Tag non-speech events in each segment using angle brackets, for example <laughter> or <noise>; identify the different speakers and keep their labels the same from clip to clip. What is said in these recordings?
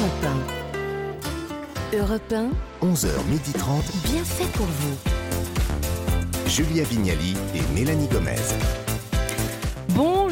Speaker 1: Europe 1. Europe 1,
Speaker 2: 11h30,
Speaker 1: bien fait pour vous.
Speaker 2: Julia Vignali et Mélanie Gomez.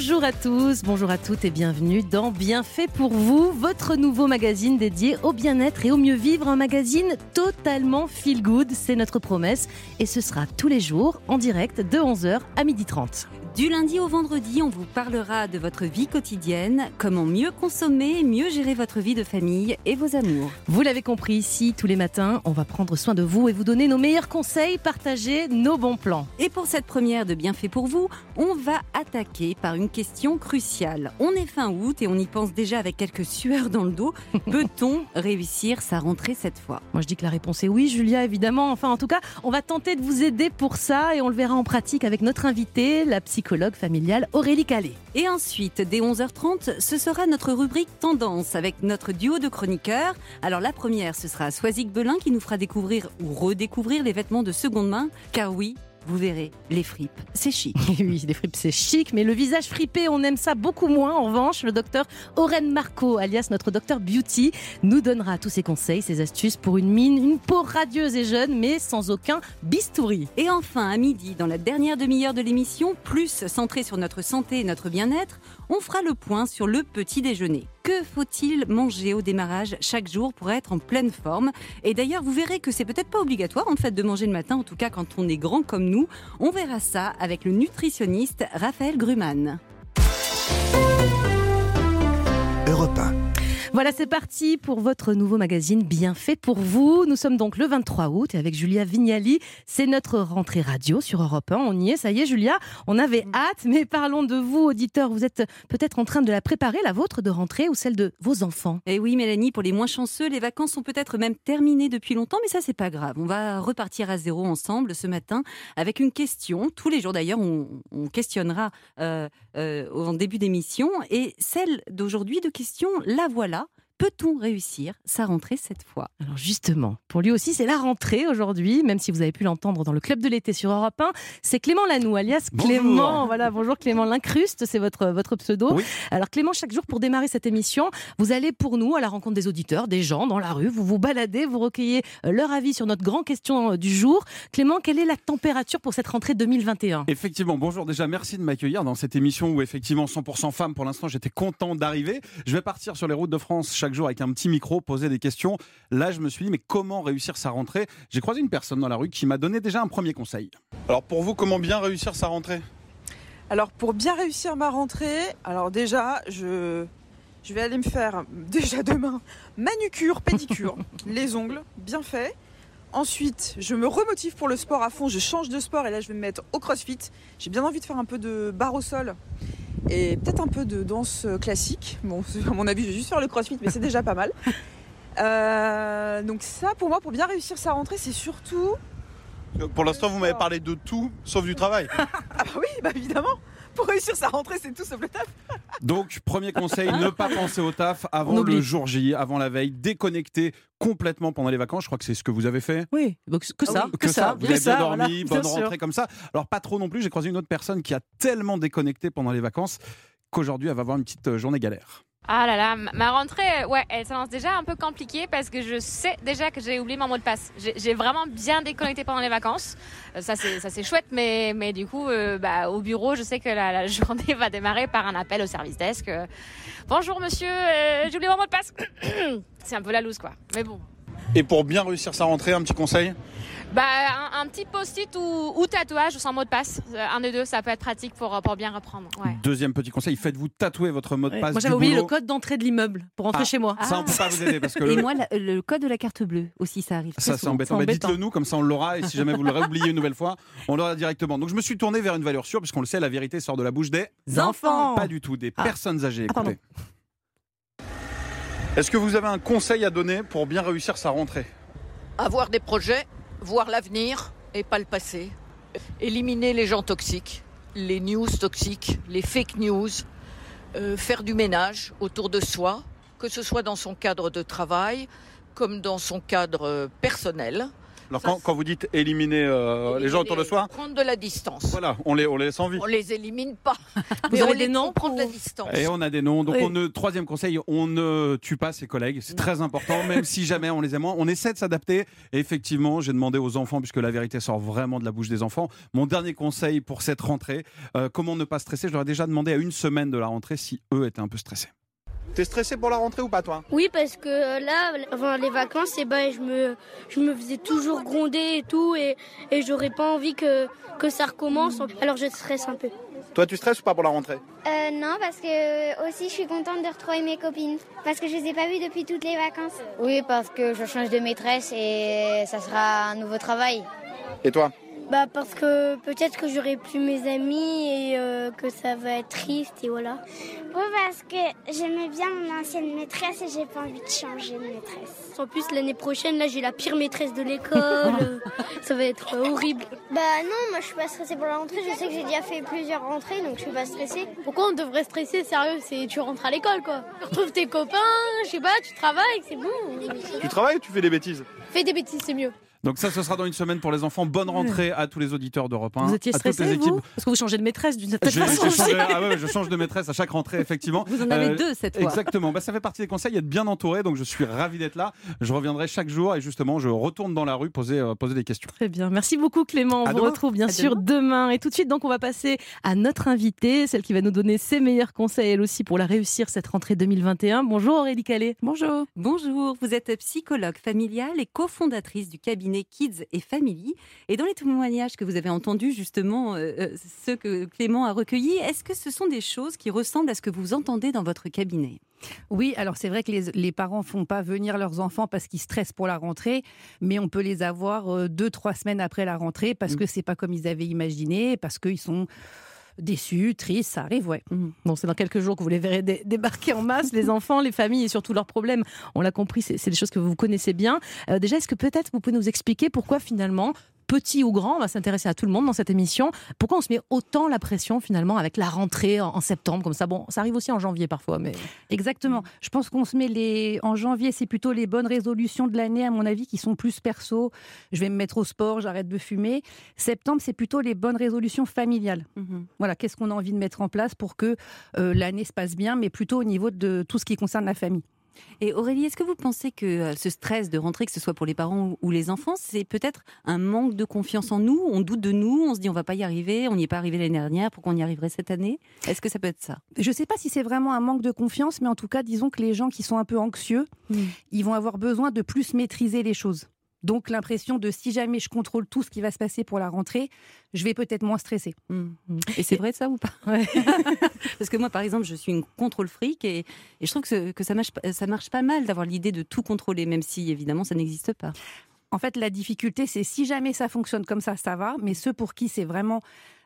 Speaker 3: Bonjour à tous, bonjour à toutes et bienvenue dans Bienfait pour vous, votre nouveau magazine dédié au bien-être et au mieux vivre, un magazine totalement feel good, c'est notre promesse et ce sera tous les jours en direct de 11h à 12h30.
Speaker 4: Du lundi au vendredi, on vous parlera de votre vie quotidienne, comment mieux consommer, mieux gérer votre vie de famille et vos amours.
Speaker 3: Vous l'avez compris ici, tous les matins, on va prendre soin de vous et vous donner nos meilleurs conseils, partager nos bons plans.
Speaker 4: Et pour cette première de Bienfait pour vous, on va attaquer par une question cruciale. On est fin août et on y pense déjà avec quelques sueurs dans le dos. <laughs> Peut-on réussir sa rentrée cette fois?
Speaker 3: Moi je dis que la réponse est oui, Julia, évidemment. Enfin, en tout cas, on va tenter de vous aider pour ça et on le verra en pratique avec notre invitée, la psychologue familiale Aurélie Calais.
Speaker 4: Et ensuite, dès 11h30, ce sera notre rubrique Tendance avec notre duo de chroniqueurs. Alors la première, ce sera Soisic Belin qui nous fera découvrir ou redécouvrir les vêtements de seconde main. Car oui, vous verrez, les fripes, c'est chic. <laughs>
Speaker 3: oui, les fripes c'est chic, mais le visage fripé, on aime ça beaucoup moins. En revanche, le docteur Oren Marco, alias notre docteur Beauty, nous donnera tous ses conseils, ses astuces pour une mine, une peau radieuse et jeune, mais sans aucun bistouri.
Speaker 4: Et enfin, à midi, dans la dernière demi-heure de l'émission, plus centrée sur notre santé et notre bien-être, on fera le point sur le petit déjeuner. Que faut-il manger au démarrage chaque jour pour être en pleine forme? Et d'ailleurs, vous verrez que c'est peut-être pas obligatoire en fait de manger le matin, en tout cas quand on est grand comme nous. On verra ça avec le nutritionniste Raphaël Gruman.
Speaker 2: Europe 1.
Speaker 3: Voilà, c'est parti pour votre nouveau magazine bien fait pour vous. Nous sommes donc le 23 août et avec Julia Vignali, c'est notre rentrée radio sur Europe 1. On y est, ça y est Julia, on avait hâte, mais parlons de vous auditeurs. Vous êtes peut-être en train de la préparer, la vôtre de rentrée ou celle de vos enfants
Speaker 4: Et oui Mélanie, pour les moins chanceux, les vacances sont peut-être même terminées depuis longtemps, mais ça c'est pas grave. On va repartir à zéro ensemble ce matin avec une question. Tous les jours d'ailleurs, on, on questionnera euh, euh, en début d'émission et celle d'aujourd'hui de question, la voilà. Peut-on réussir sa rentrée cette fois?
Speaker 3: Alors justement, pour lui aussi, c'est la rentrée aujourd'hui, même si vous avez pu l'entendre dans le club de l'été sur Europe 1. C'est Clément Lanou, alias
Speaker 5: Bonjour.
Speaker 3: Clément. Voilà, bonjour Clément Lincruste, c'est votre, votre pseudo.
Speaker 5: Oui.
Speaker 3: Alors Clément, chaque jour pour démarrer cette émission, vous allez pour nous à la rencontre des auditeurs, des gens dans la rue, vous vous baladez, vous recueillez euh, leur avis sur notre grand question euh, du jour. Clément, quelle est la température pour cette rentrée 2021
Speaker 5: Effectivement, bonjour déjà, merci de m'accueillir dans cette émission où effectivement 100% femmes pour l'instant, j'étais content d'arriver. Je vais partir sur les routes de France chaque jour avec un petit micro, poser des questions. Là, je me suis dit, mais comment réussir sa rentrée? J'ai croisé une personne dans la rue qui m'a donné déjà un premier conseil. Alors pour vous, comment bien réussir sa rentrée?
Speaker 6: Alors pour bien réussir ma rentrée, alors déjà je, je vais aller me faire <laughs> déjà demain manucure, pédicure, <laughs> les ongles bien faits. Ensuite, je me remotive pour le sport à fond, je change de sport et là je vais me mettre au crossfit. J'ai bien envie de faire un peu de barre au sol et peut-être un peu de danse classique. Bon, <laughs> à mon avis, je vais juste faire le crossfit, mais c'est déjà pas mal. <laughs> Euh, donc ça, pour moi, pour bien réussir sa rentrée, c'est surtout...
Speaker 5: Pour l'instant, vous m'avez parlé de tout, sauf du travail. <laughs>
Speaker 6: Ah bah oui, bah évidemment Pour réussir sa rentrée, c'est tout sauf le taf.
Speaker 5: Donc, premier conseil, ne pas penser au taf avant le jour J, avant la veille, déconnecter complètement pendant les vacances. Je crois que c'est ce que vous avez fait.
Speaker 3: Oui, donc que ça,
Speaker 5: Ah Oui, que, ça, vous
Speaker 3: que
Speaker 5: avez
Speaker 3: ça,
Speaker 5: bien
Speaker 3: voilà,
Speaker 5: dormi,
Speaker 3: bien
Speaker 5: bonne
Speaker 3: sûr.
Speaker 5: rentrée comme ça. Alors pas trop non plus, j'ai croisé une autre personne qui a tellement déconnecté pendant les vacances qu'aujourd'hui elle va avoir une petite euh, journée galère.
Speaker 7: Ah là là, ma- rentrée, euh, ouais, elle s'annonce déjà un peu compliquée parce que je sais déjà que j'ai oublié mon mot de passe. J'ai vraiment bien déconnecté pendant les vacances. Euh, Ça c'est ça c'est chouette, mais mais du coup, euh, bah, au bureau, je sais que la, la <laughs> journée va démarrer par un appel au service desk. Bonjour monsieur, j'ai oublié mon mot de passe. <coughs> c'est un peu la loose quoi. Mais bon.
Speaker 5: Et pour bien réussir sa rentrée, un petit conseil
Speaker 7: Bah un, un petit post-it ou, ou tatouage sans mot de passe. Euh, Un des deux, ça peut être pratique pour pour bien reprendre. Ouais.
Speaker 5: Deuxième petit conseil, faites-vous tatouer votre mot de
Speaker 3: Ouais.
Speaker 5: passe.
Speaker 3: Moi j'avais oublié le code d'entrée de l'immeuble pour rentrer
Speaker 5: Ah.
Speaker 3: chez moi.
Speaker 5: Ça, on peut pas vous aider parce que
Speaker 4: Et
Speaker 5: le-
Speaker 4: moi, la- le code de la carte bleue aussi, ça arrive.
Speaker 5: ça c'est embêtant. Bah,
Speaker 3: embêtant.
Speaker 5: Dites-le nous, comme ça on l'aura. Et si jamais vous l'aurez oublié une nouvelle fois, on l'aura directement. Donc je me suis tourné vers une valeur sûre, puisqu'on le sait, la vérité sort de la bouche des
Speaker 3: Enfants
Speaker 5: Pas du tout, des
Speaker 3: Ah.
Speaker 5: personnes âgées.
Speaker 3: Ah.
Speaker 5: Écoutez. Est-ce que vous avez un conseil à donner pour bien réussir sa rentrée?
Speaker 8: Avoir des projets, voir l'avenir et pas le passé. Éliminer les gens toxiques, les news toxiques, les fake news. euh, faire du ménage autour de soi, que ce soit dans son cadre de travail comme dans son cadre personnel.
Speaker 5: Alors
Speaker 8: Ça,
Speaker 5: quand, quand vous dites éliminer euh, les gens autour de soi,
Speaker 8: Prendre de la distance.
Speaker 5: voilà, on les, on les laisse en vie.
Speaker 8: On les élimine pas. <laughs>
Speaker 3: Vous
Speaker 8: mais
Speaker 3: avez
Speaker 8: on
Speaker 3: des
Speaker 8: les
Speaker 3: noms
Speaker 8: prend de la distance.
Speaker 5: Et on a des noms. Donc,
Speaker 3: Oui.
Speaker 5: on ne, troisième conseil, on ne tue pas ses collègues. C'est très important, même si jamais on les aime moins. On essaie de s'adapter. Et effectivement, j'ai demandé aux enfants, puisque la vérité sort vraiment de la bouche des enfants, mon dernier conseil pour cette rentrée, euh, comment ne pas stresser? Je leur ai déjà demandé à une semaine de la rentrée si eux étaient un peu stressés. T'es stressé pour la rentrée ou pas, toi?
Speaker 9: Oui, parce que euh, là, avant les vacances, eh ben, je, me, je me faisais toujours gronder et tout, et, et j'aurais pas envie que, que ça recommence. Alors je stresse un peu.
Speaker 5: Toi, tu stresses ou pas pour la rentrée?
Speaker 10: Euh, non, parce que euh, aussi je suis contente de retrouver mes copines. Parce que je les ai pas vues depuis toutes les vacances.
Speaker 11: Oui, parce que je change de maîtresse et ça sera un nouveau travail.
Speaker 5: Et toi?
Speaker 9: Bah, parce que peut-être que j'aurai plus mes amis et euh, que ça va être triste, et voilà.
Speaker 10: Oui, parce que j'aimais bien mon ancienne maîtresse et j'ai pas envie de changer de maîtresse.
Speaker 9: En plus, l'année prochaine, là, j'ai la pire maîtresse de l'école. <laughs> ça va être horrible.
Speaker 10: Bah non, moi je suis pas stressée pour la rentrée. Je sais que j'ai déjà fait plusieurs rentrées, donc je suis pas stressée.
Speaker 9: Pourquoi on devrait stresser Sérieux, c'est tu rentres à l'école, quoi. Tu retrouves tes copains, je sais pas, tu travailles, c'est bon.
Speaker 5: Tu travailles ou tu fais des bêtises?
Speaker 9: Fais des bêtises, c'est mieux.
Speaker 5: Donc ça, ce sera dans une semaine pour les enfants. Bonne rentrée à tous les auditeurs d'Europe 1.
Speaker 3: Vous étiez stressé,
Speaker 5: équipes.
Speaker 3: vous Parce que vous changez de maîtresse d'une certaine
Speaker 5: Je,
Speaker 3: façon.
Speaker 5: je change, ah ouais, je change de maîtresse à chaque rentrée, effectivement.
Speaker 4: Vous en avez
Speaker 5: Euh,
Speaker 4: deux cette fois.
Speaker 5: Exactement. Bah, ça fait partie des conseils, être bien entouré. Donc je suis ravi d'être là. Je reviendrai chaque jour et justement, je retourne dans la rue poser, euh, poser des questions.
Speaker 3: Très bien. Merci beaucoup Clément. On
Speaker 5: À
Speaker 3: vous
Speaker 5: demain.
Speaker 3: retrouve bien
Speaker 4: À
Speaker 3: sûr demain. Et tout de suite, donc, on va passer à notre invitée, celle qui va nous donner ses meilleurs conseils, elle aussi, pour la réussir cette rentrée 2021. Bonjour Aurélie Calais.
Speaker 4: Bonjour. Bonjour, vous êtes psychologue familiale et cofondatrice du cabinet Kids et Family. Et dans les témoignages que vous avez entendus, justement, euh, euh, ceux que Clément a recueillis, est-ce que ce sont des choses qui ressemblent à ce que vous entendez dans votre cabinet?
Speaker 12: Oui, alors c'est vrai que les, les parents font pas venir leurs enfants parce qu'ils stressent pour la rentrée, mais on peut les avoir euh, deux, trois semaines après la rentrée parce que c'est pas comme ils avaient imaginé, parce qu'ils sont déçus, tristes, ça arrive, ouais.
Speaker 3: Bon, c'est dans quelques jours que vous les verrez dé- débarquer en masse, les enfants, les familles et surtout leurs problèmes. On l'a compris, c'est c'est des choses que vous connaissez bien. Euh, déjà, est-ce que peut-être vous pouvez nous expliquer pourquoi finalement, petit ou grand, on va s'intéresser à tout le monde dans cette émission, pourquoi on se met autant la pression finalement avec la rentrée en, en septembre comme ça? Bon, ça arrive aussi en janvier parfois, mais
Speaker 12: Exactement. Je pense qu'on se met les. En janvier, c'est plutôt les bonnes résolutions de l'année, à mon avis, qui sont plus perso. Je vais me mettre au sport, j'arrête de fumer. Septembre, c'est plutôt les bonnes résolutions familiales. Voilà, qu'est-ce qu'on a envie de mettre en place pour que euh, l'année se passe bien, mais plutôt au niveau de tout ce qui concerne la famille.
Speaker 4: Et Aurélie, est-ce que vous pensez que euh, ce stress de rentrée, que ce soit pour les parents ou- les enfants, c'est peut-être un manque de confiance en nous? On doute de nous, on se dit on va pas y arriver, on n'y est pas arrivé l'année dernière, pourquoi on y arriverait cette année? Est-ce que ça peut être ça?
Speaker 12: Je ne sais pas si c'est vraiment un manque de confiance, mais en tout cas, disons que les gens qui sont un peu anxieux, ils vont avoir besoin de plus maîtriser les choses. Donc l'impression de si jamais je contrôle tout ce qui va se passer pour la rentrée, je vais peut-être moins stresser.
Speaker 4: Et c'est vrai ça ou pas? <laughs> Parce que moi, par exemple, je suis une contrôle fric et, et je trouve que, ça, marche, ça marche pas mal d'avoir l'idée de tout contrôler, même si évidemment ça n'existe pas.
Speaker 12: En fait, la difficulté, c'est si jamais ça fonctionne comme ça, ça va. Mais ceux pour qui c'est vraiment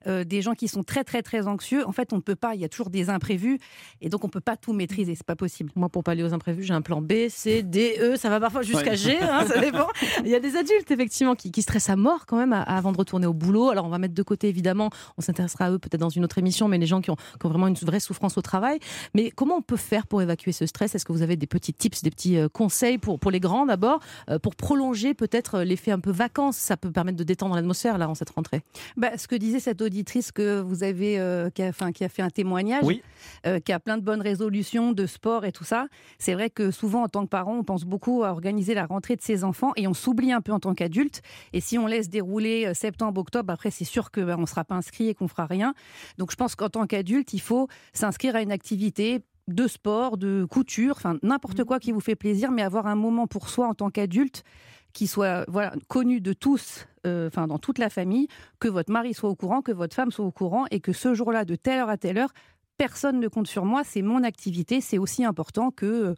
Speaker 12: euh, des gens qui sont très, très, très anxieux, en fait, on ne peut pas. Il y a toujours des imprévus. Et donc, on ne peut pas tout maîtriser. C'est pas possible.
Speaker 3: Moi, pour pallier aux imprévus, j'ai un plan B, C, D, E. Ça va parfois jusqu'à
Speaker 12: Ouais.
Speaker 3: G, hein, ça dépend. Il y a des adultes, effectivement, qui, qui stressent à mort quand même avant de retourner au boulot. Alors, on va mettre de côté, évidemment, on s'intéressera à eux peut-être dans une autre émission, mais les gens qui ont, qui ont vraiment une vraie souffrance au travail. Mais comment on peut faire pour évacuer ce stress? Est-ce que vous avez des petits tips, des petits euh, conseils pour, pour les grands d'abord, euh, pour prolonger peut-être l'effet un peu vacances? Ça peut permettre de détendre l'atmosphère, là, en cette rentrée.
Speaker 12: Bah, ce que disait cette auditrice que vous avez, euh, qui, a, enfin, qui a fait un témoignage,
Speaker 3: Oui.
Speaker 12: euh, qui a plein de bonnes résolutions de sport et tout ça. C'est vrai que souvent, en tant que parent, on pense beaucoup à organiser la rentrée de ses enfants et on s'oublie un peu en tant qu'adulte. Et si on laisse dérouler euh, septembre, octobre, après, c'est sûr qu'on ne sera pas inscrit et qu'on fera rien. Donc, je pense qu'en tant qu'adulte, il faut s'inscrire à une activité de sport, de couture, enfin n'importe quoi qui vous fait plaisir, mais avoir un moment pour soi en tant qu'adulte qui soit voilà, connu de tous, euh, enfin dans toute la famille, que votre mari soit au courant, que votre femme soit au courant, et que ce jour-là, de telle heure à telle heure, personne ne compte sur moi, c'est mon activité, c'est aussi important que euh,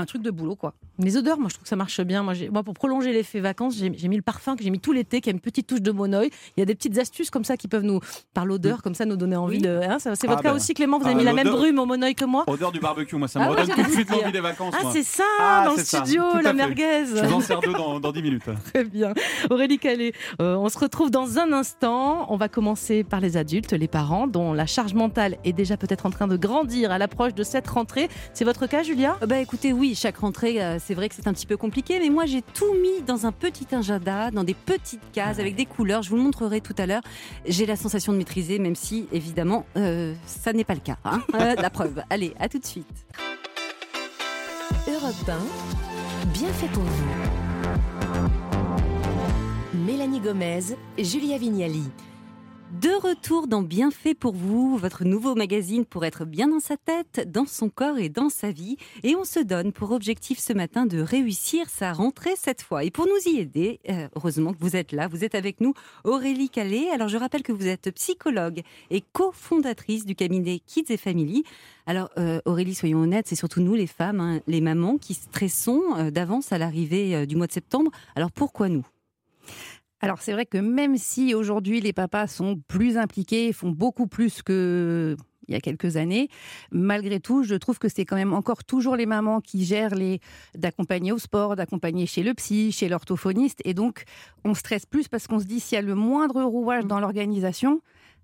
Speaker 12: un truc de boulot, quoi.
Speaker 3: Les odeurs, moi je trouve que ça marche bien. Moi, pour prolonger l'effet vacances, j'ai mis le parfum que j'ai mis tout l'été, qui a une petite touche de monoï. Il y a des petites astuces comme ça qui peuvent nous, par l'odeur, comme ça, nous donner envie de. hein, c'est votre
Speaker 5: Ah
Speaker 3: cas
Speaker 5: ben.
Speaker 3: aussi, Clément Vous avez
Speaker 5: Ah,
Speaker 3: mis la même brume au monoï que moi
Speaker 5: Odeur du barbecue, moi ça
Speaker 3: Ah
Speaker 5: me
Speaker 3: ouais,
Speaker 5: redonne tout de suite l'envie des vacances.
Speaker 3: Ah, c'est ça,
Speaker 5: Ah,
Speaker 3: dans le
Speaker 5: c'est ça,
Speaker 3: studio,
Speaker 5: tout
Speaker 3: la merguez.
Speaker 5: Je vous en sers <laughs> deux dans, dans 10 minutes.
Speaker 3: Très bien. Aurélie Calais, euh, on se retrouve dans un instant. On va commencer par les adultes, les parents, dont la charge mentale est déjà peut-être en train de grandir à l'approche de cette rentrée. C'est votre cas, Julia?
Speaker 4: Bah écoutez, oui, oui, chaque rentrée, euh, c'est vrai que c'est un petit peu compliqué, mais moi j'ai tout mis dans un petit agenda, dans des petites cases avec des couleurs. Je vous le montrerai tout à l'heure. J'ai la sensation de maîtriser, même si évidemment euh, ça n'est pas le cas. hein. Euh, la preuve. Allez, à tout de suite.
Speaker 1: Europe 1, bien fait pour vous. Mélanie Gomez, Julia Vignali.
Speaker 4: De retour dans Bienfait pour vous, votre nouveau magazine pour être bien dans sa tête, dans son corps et dans sa vie. Et on se donne pour objectif ce matin de réussir sa rentrée cette fois. Et pour nous y aider, euh, heureusement que vous êtes là, vous êtes avec nous, Aurélie Calais. Alors je rappelle que vous êtes psychologue et cofondatrice du cabinet Kids et Family. Alors euh, Aurélie, soyons honnêtes, c'est surtout nous les femmes, hein, les mamans, qui stressons euh, d'avance à l'arrivée du mois de septembre. Alors pourquoi nous?
Speaker 12: Alors c'est vrai que même si aujourd'hui les papas sont plus impliqués, font beaucoup plus que il y a quelques années, malgré tout, je trouve que c'est quand même encore toujours les mamans qui gèrent les d'accompagner au sport, d'accompagner chez le psy, chez l'orthophoniste, et donc on stresse plus parce qu'on se dit s'il y a le moindre rouage dans l'organisation.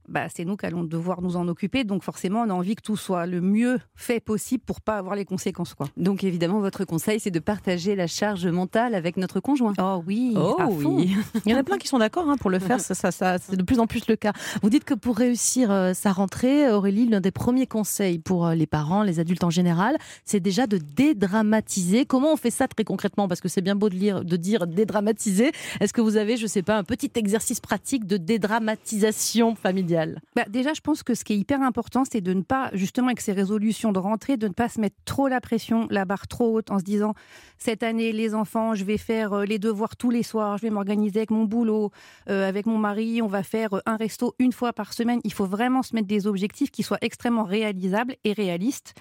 Speaker 12: Bah, c'est nous qui allons devoir nous en occuper. Donc forcément, on a envie que tout soit le mieux fait possible pour pas avoir les conséquences. Quoi.
Speaker 4: Donc évidemment, votre conseil, c'est de partager la charge mentale avec notre conjoint.
Speaker 12: Oh oui,
Speaker 4: Oh
Speaker 12: à fond.
Speaker 4: oui.
Speaker 3: Il y en a plein qui sont d'accord hein, pour le faire, ça, ça- ça- c'est de plus en plus le cas. Vous dites que pour réussir euh, sa rentrée, Aurélie, l'un des premiers conseils pour euh, les parents, les adultes en général, c'est déjà de dédramatiser. Comment on fait ça très concrètement? Parce que c'est bien beau de, lire, de dire dédramatiser. Est-ce que vous avez, je sais pas, un petit exercice pratique de dédramatisation familiale?
Speaker 12: Bah, déjà, je pense que ce qui est hyper important, c'est de ne pas, justement, avec ces résolutions de rentrée, de ne pas se mettre trop la pression, la barre trop haute, en se disant cette année, les enfants, je vais faire euh, les devoirs tous les soirs, je vais m'organiser avec mon boulot, euh, avec mon mari, on va faire euh, un resto une fois par semaine. Il faut vraiment se mettre des objectifs qui soient extrêmement réalisables et réalistes.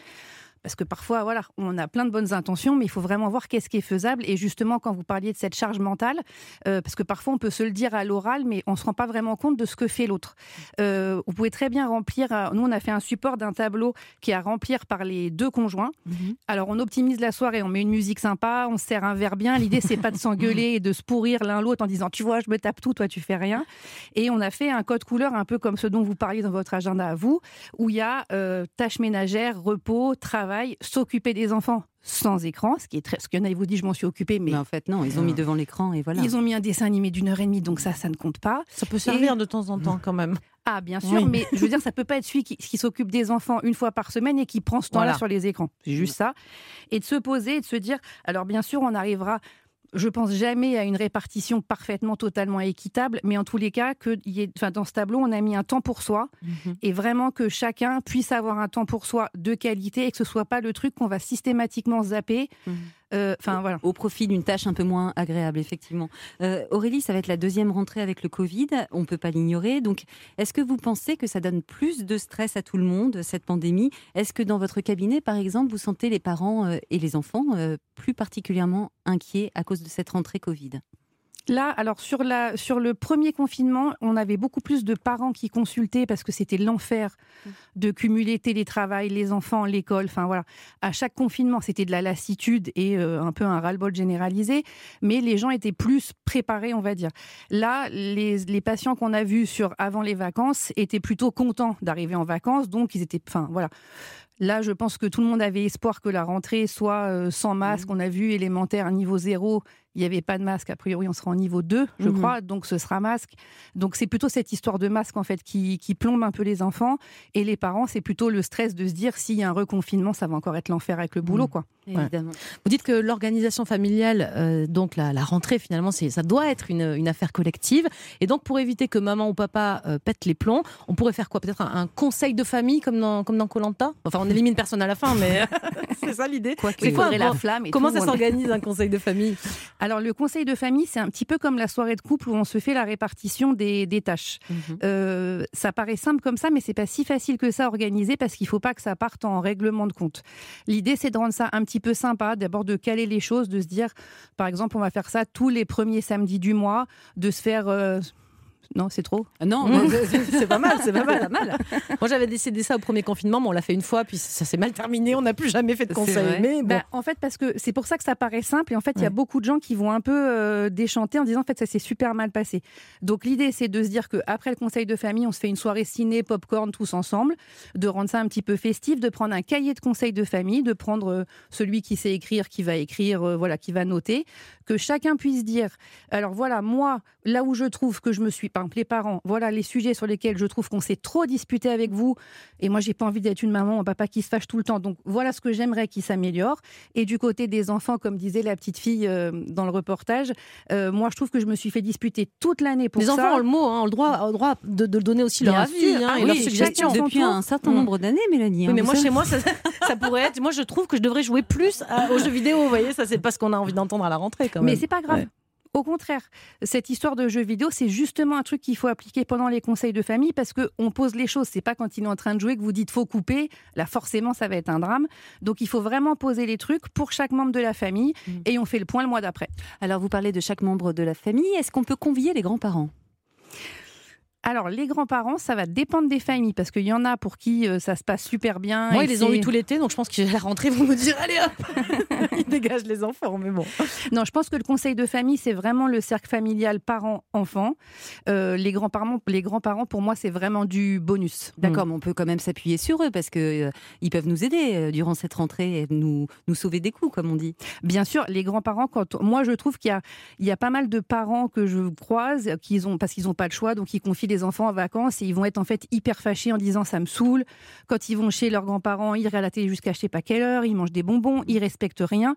Speaker 12: Parce que parfois, voilà, on a plein de bonnes intentions, mais il faut vraiment voir qu'est-ce qui est faisable. Et justement, quand vous parliez de cette charge mentale, euh, parce que parfois on peut se le dire à l'oral, mais on se rend pas vraiment compte de ce que fait l'autre. Euh, vous pouvez très bien remplir. Nous, on a fait un support d'un tableau qui est à remplir par les deux conjoints. Alors, on optimise la soirée, on met une musique sympa, on se sert un verre bien. L'idée, c'est pas de s'engueuler et de se pourrir l'un l'autre en disant, tu vois, je me tape tout, toi, tu fais rien. Et on a fait un code couleur un peu comme ce dont vous parliez dans votre agenda à vous, où il y a euh, tâches ménagères, repos, travail, s'occuper des enfants sans écran, ce qui est très, ce qu'il y en a, vous disent, je m'en suis occupé, mais
Speaker 4: Mais en fait, non, ils ont mis devant l'écran et voilà.
Speaker 12: ils ont mis un dessin animé d'une heure et demie, donc ça, ça ne compte pas.
Speaker 3: Ça peut servir de temps en temps quand même.
Speaker 12: Ah, bien sûr,
Speaker 3: Oui.
Speaker 12: mais je veux dire, ça peut pas être celui qui, qui s'occupe des enfants une fois par semaine et qui prend ce temps-là
Speaker 3: Voilà.
Speaker 12: sur les écrans. C'est juste ça. Et de se poser et de se dire, alors bien sûr, on arrivera. Je pense jamais à une répartition parfaitement, totalement équitable, mais en tous les cas, que y ait- enfin, dans ce tableau, on a mis un temps pour soi
Speaker 4: Mhm.
Speaker 12: et vraiment que chacun puisse avoir un temps pour soi de qualité et que ce soit pas le truc qu'on va systématiquement zapper.
Speaker 4: Mhm.
Speaker 12: Enfin voilà.
Speaker 4: Au profit d'une tâche un peu moins agréable, effectivement. Euh, Aurélie, ça va être la deuxième rentrée avec le Covid. On ne peut pas l'ignorer. Donc, est-ce que vous pensez que ça donne plus de stress à tout le monde, cette pandémie? Est-ce que dans votre cabinet, par exemple, vous sentez les parents euh, et les enfants euh, plus particulièrement inquiets à cause de cette rentrée Covid?
Speaker 12: Là, alors sur, la, sur le premier confinement, on avait beaucoup plus de parents qui consultaient parce que c'était l'enfer de cumuler télétravail, les enfants, l'école. Enfin voilà, à chaque confinement, c'était de la lassitude et euh, un peu un ras-le-bol généralisé, mais les gens étaient plus préparés, on va dire. Là, les, les patients qu'on a vus sur avant les vacances étaient plutôt contents d'arriver en vacances, donc ils étaient, enfin voilà. Là, je pense que tout le monde avait espoir que la rentrée soit euh, sans masque. On a vu élémentaire niveau zéro, il n'y avait pas de masque. A priori, on sera en niveau 2, je
Speaker 4: Mhm.
Speaker 12: crois, donc ce sera masque. Donc c'est plutôt cette histoire de masque en fait qui, qui plombe un peu les enfants et les parents. C'est plutôt le stress de se dire s'il y a un reconfinement, ça va encore être l'enfer avec le boulot, quoi.
Speaker 4: Évidemment.
Speaker 3: Vous dites que l'organisation familiale, euh, donc la, la rentrée finalement, ça doit être une, une affaire collective. Et donc pour éviter que maman ou papa euh, pète les plombs, on pourrait faire quoi? Peut-être un, un conseil de famille comme dans comme dans Colanta. Enfin, on élimine personne à la fin, mais <laughs> <laughs> c'est ça l'idée.
Speaker 12: Quoi
Speaker 3: C'est quoi un
Speaker 12: la flamme et
Speaker 3: Comment
Speaker 12: tout,
Speaker 3: ça s'organise un conseil de famille? <laughs>
Speaker 12: Alors le conseil de famille, c'est un petit peu comme la soirée de couple où on se fait la répartition des, des tâches.
Speaker 4: Mhm.
Speaker 12: Euh, ça paraît simple comme ça, mais c'est pas si facile que ça à organiser parce qu'il faut pas que ça parte en règlement de compte. L'idée, c'est de rendre ça un petit peu sympa, d'abord de caler les choses, de se dire, par exemple, on va faire ça tous les premiers samedis du mois, de se faire euh, Non, c'est trop
Speaker 4: Non,
Speaker 3: Mmh. c'est pas mal, c'est pas
Speaker 4: Pas
Speaker 3: mal.
Speaker 4: mal. <laughs>
Speaker 3: Moi, j'avais décidé ça au premier confinement, mais on l'a fait une fois, puis ça s'est mal terminé. On n'a plus jamais fait de
Speaker 4: vrai.
Speaker 3: Mais bon.
Speaker 12: Bah, en fait, parce que c'est pour ça que ça paraît simple. Et en fait, il y a beaucoup de gens qui vont un peu euh, déchanter en disant en fait, ça s'est super mal passé. Donc, l'idée, c'est de se dire qu'après le conseil de famille, on se fait une soirée ciné, popcorn, tous ensemble, de rendre ça un petit peu festif, de prendre un cahier de conseil de famille, de prendre euh, celui qui sait écrire, qui va écrire, euh, voilà, qui va noter, que chacun puisse dire alors voilà, moi, là où je trouve que je me suis, par exemple, les parents, voilà les sujets sur lesquels je trouve qu'on s'est trop disputé avec vous, et moi, j'ai pas envie d'être une maman, un papa qui se fâche tout le temps. Donc voilà ce que j'aimerais qui s'améliore. Et du côté des enfants, comme disait la petite fille euh, dans le reportage, euh, moi, je trouve que je me suis fait disputer toute l'année pour
Speaker 3: les
Speaker 12: ça.
Speaker 3: enfants ont le mot, hein, ont le droit, ont le droit de, de donner aussi leur avis hein,
Speaker 12: Ah
Speaker 3: et
Speaker 12: oui,
Speaker 3: leurs
Speaker 12: chacun
Speaker 3: suggestions.
Speaker 12: son
Speaker 4: Depuis un certain
Speaker 3: Mm.
Speaker 4: nombre d'années, Mélanie.
Speaker 3: Oui,
Speaker 4: hein,
Speaker 3: mais moi, chez moi, ça, ça pourrait être. Moi, je trouve que je devrais jouer plus à- aux jeux vidéo. Vous voyez, ça, c'est pas ce qu'on a envie d'entendre à la rentrée, quand même.
Speaker 12: Mais c'est pas grave.
Speaker 3: Ouais.
Speaker 12: Au contraire, cette histoire de jeux vidéo, c'est justement un truc qu'il faut appliquer pendant les conseils de famille parce que on pose les choses. C'est pas quand il est en train de jouer que vous dites faut couper. Là, forcément, ça va être un drame. Donc, il faut vraiment poser les trucs pour chaque membre de la famille
Speaker 3: Mm.
Speaker 12: et on fait le point le mois d'après.
Speaker 4: Alors, vous parlez de chaque membre de la famille. Est-ce qu'on peut convier les grands-parents?
Speaker 12: Alors, les grands-parents, ça va dépendre des familles parce qu'il y en a pour qui euh, ça se passe super bien.
Speaker 3: Moi,
Speaker 12: et
Speaker 3: ils les ont eu tout l'été, donc je pense qu'à la rentrée, vont me dire allez hop <laughs> Ils dégagent les enfants, mais bon.
Speaker 12: Non, je pense que le conseil de famille, c'est vraiment le cercle familial parents-enfants. Euh, les grands-parents, les grands-parents, pour moi, c'est vraiment du bonus.
Speaker 4: D'accord, mais on peut quand même s'appuyer sur eux parce que euh, ils peuvent nous aider euh, durant cette rentrée et nous, nous sauver des coups, comme on dit.
Speaker 12: Bien sûr, les grands-parents, quand moi je trouve qu'il y a, il y a pas mal de parents que je croise qui ont parce qu'ils n'ont pas le choix, donc ils confient les enfants en vacances et ils vont être en fait hyper fâchés en disant ça me saoule. Quand ils vont chez leurs grands-parents, ils regardent la télé jusqu'à je sais pas quelle heure, ils mangent des bonbons, ils respectent rien.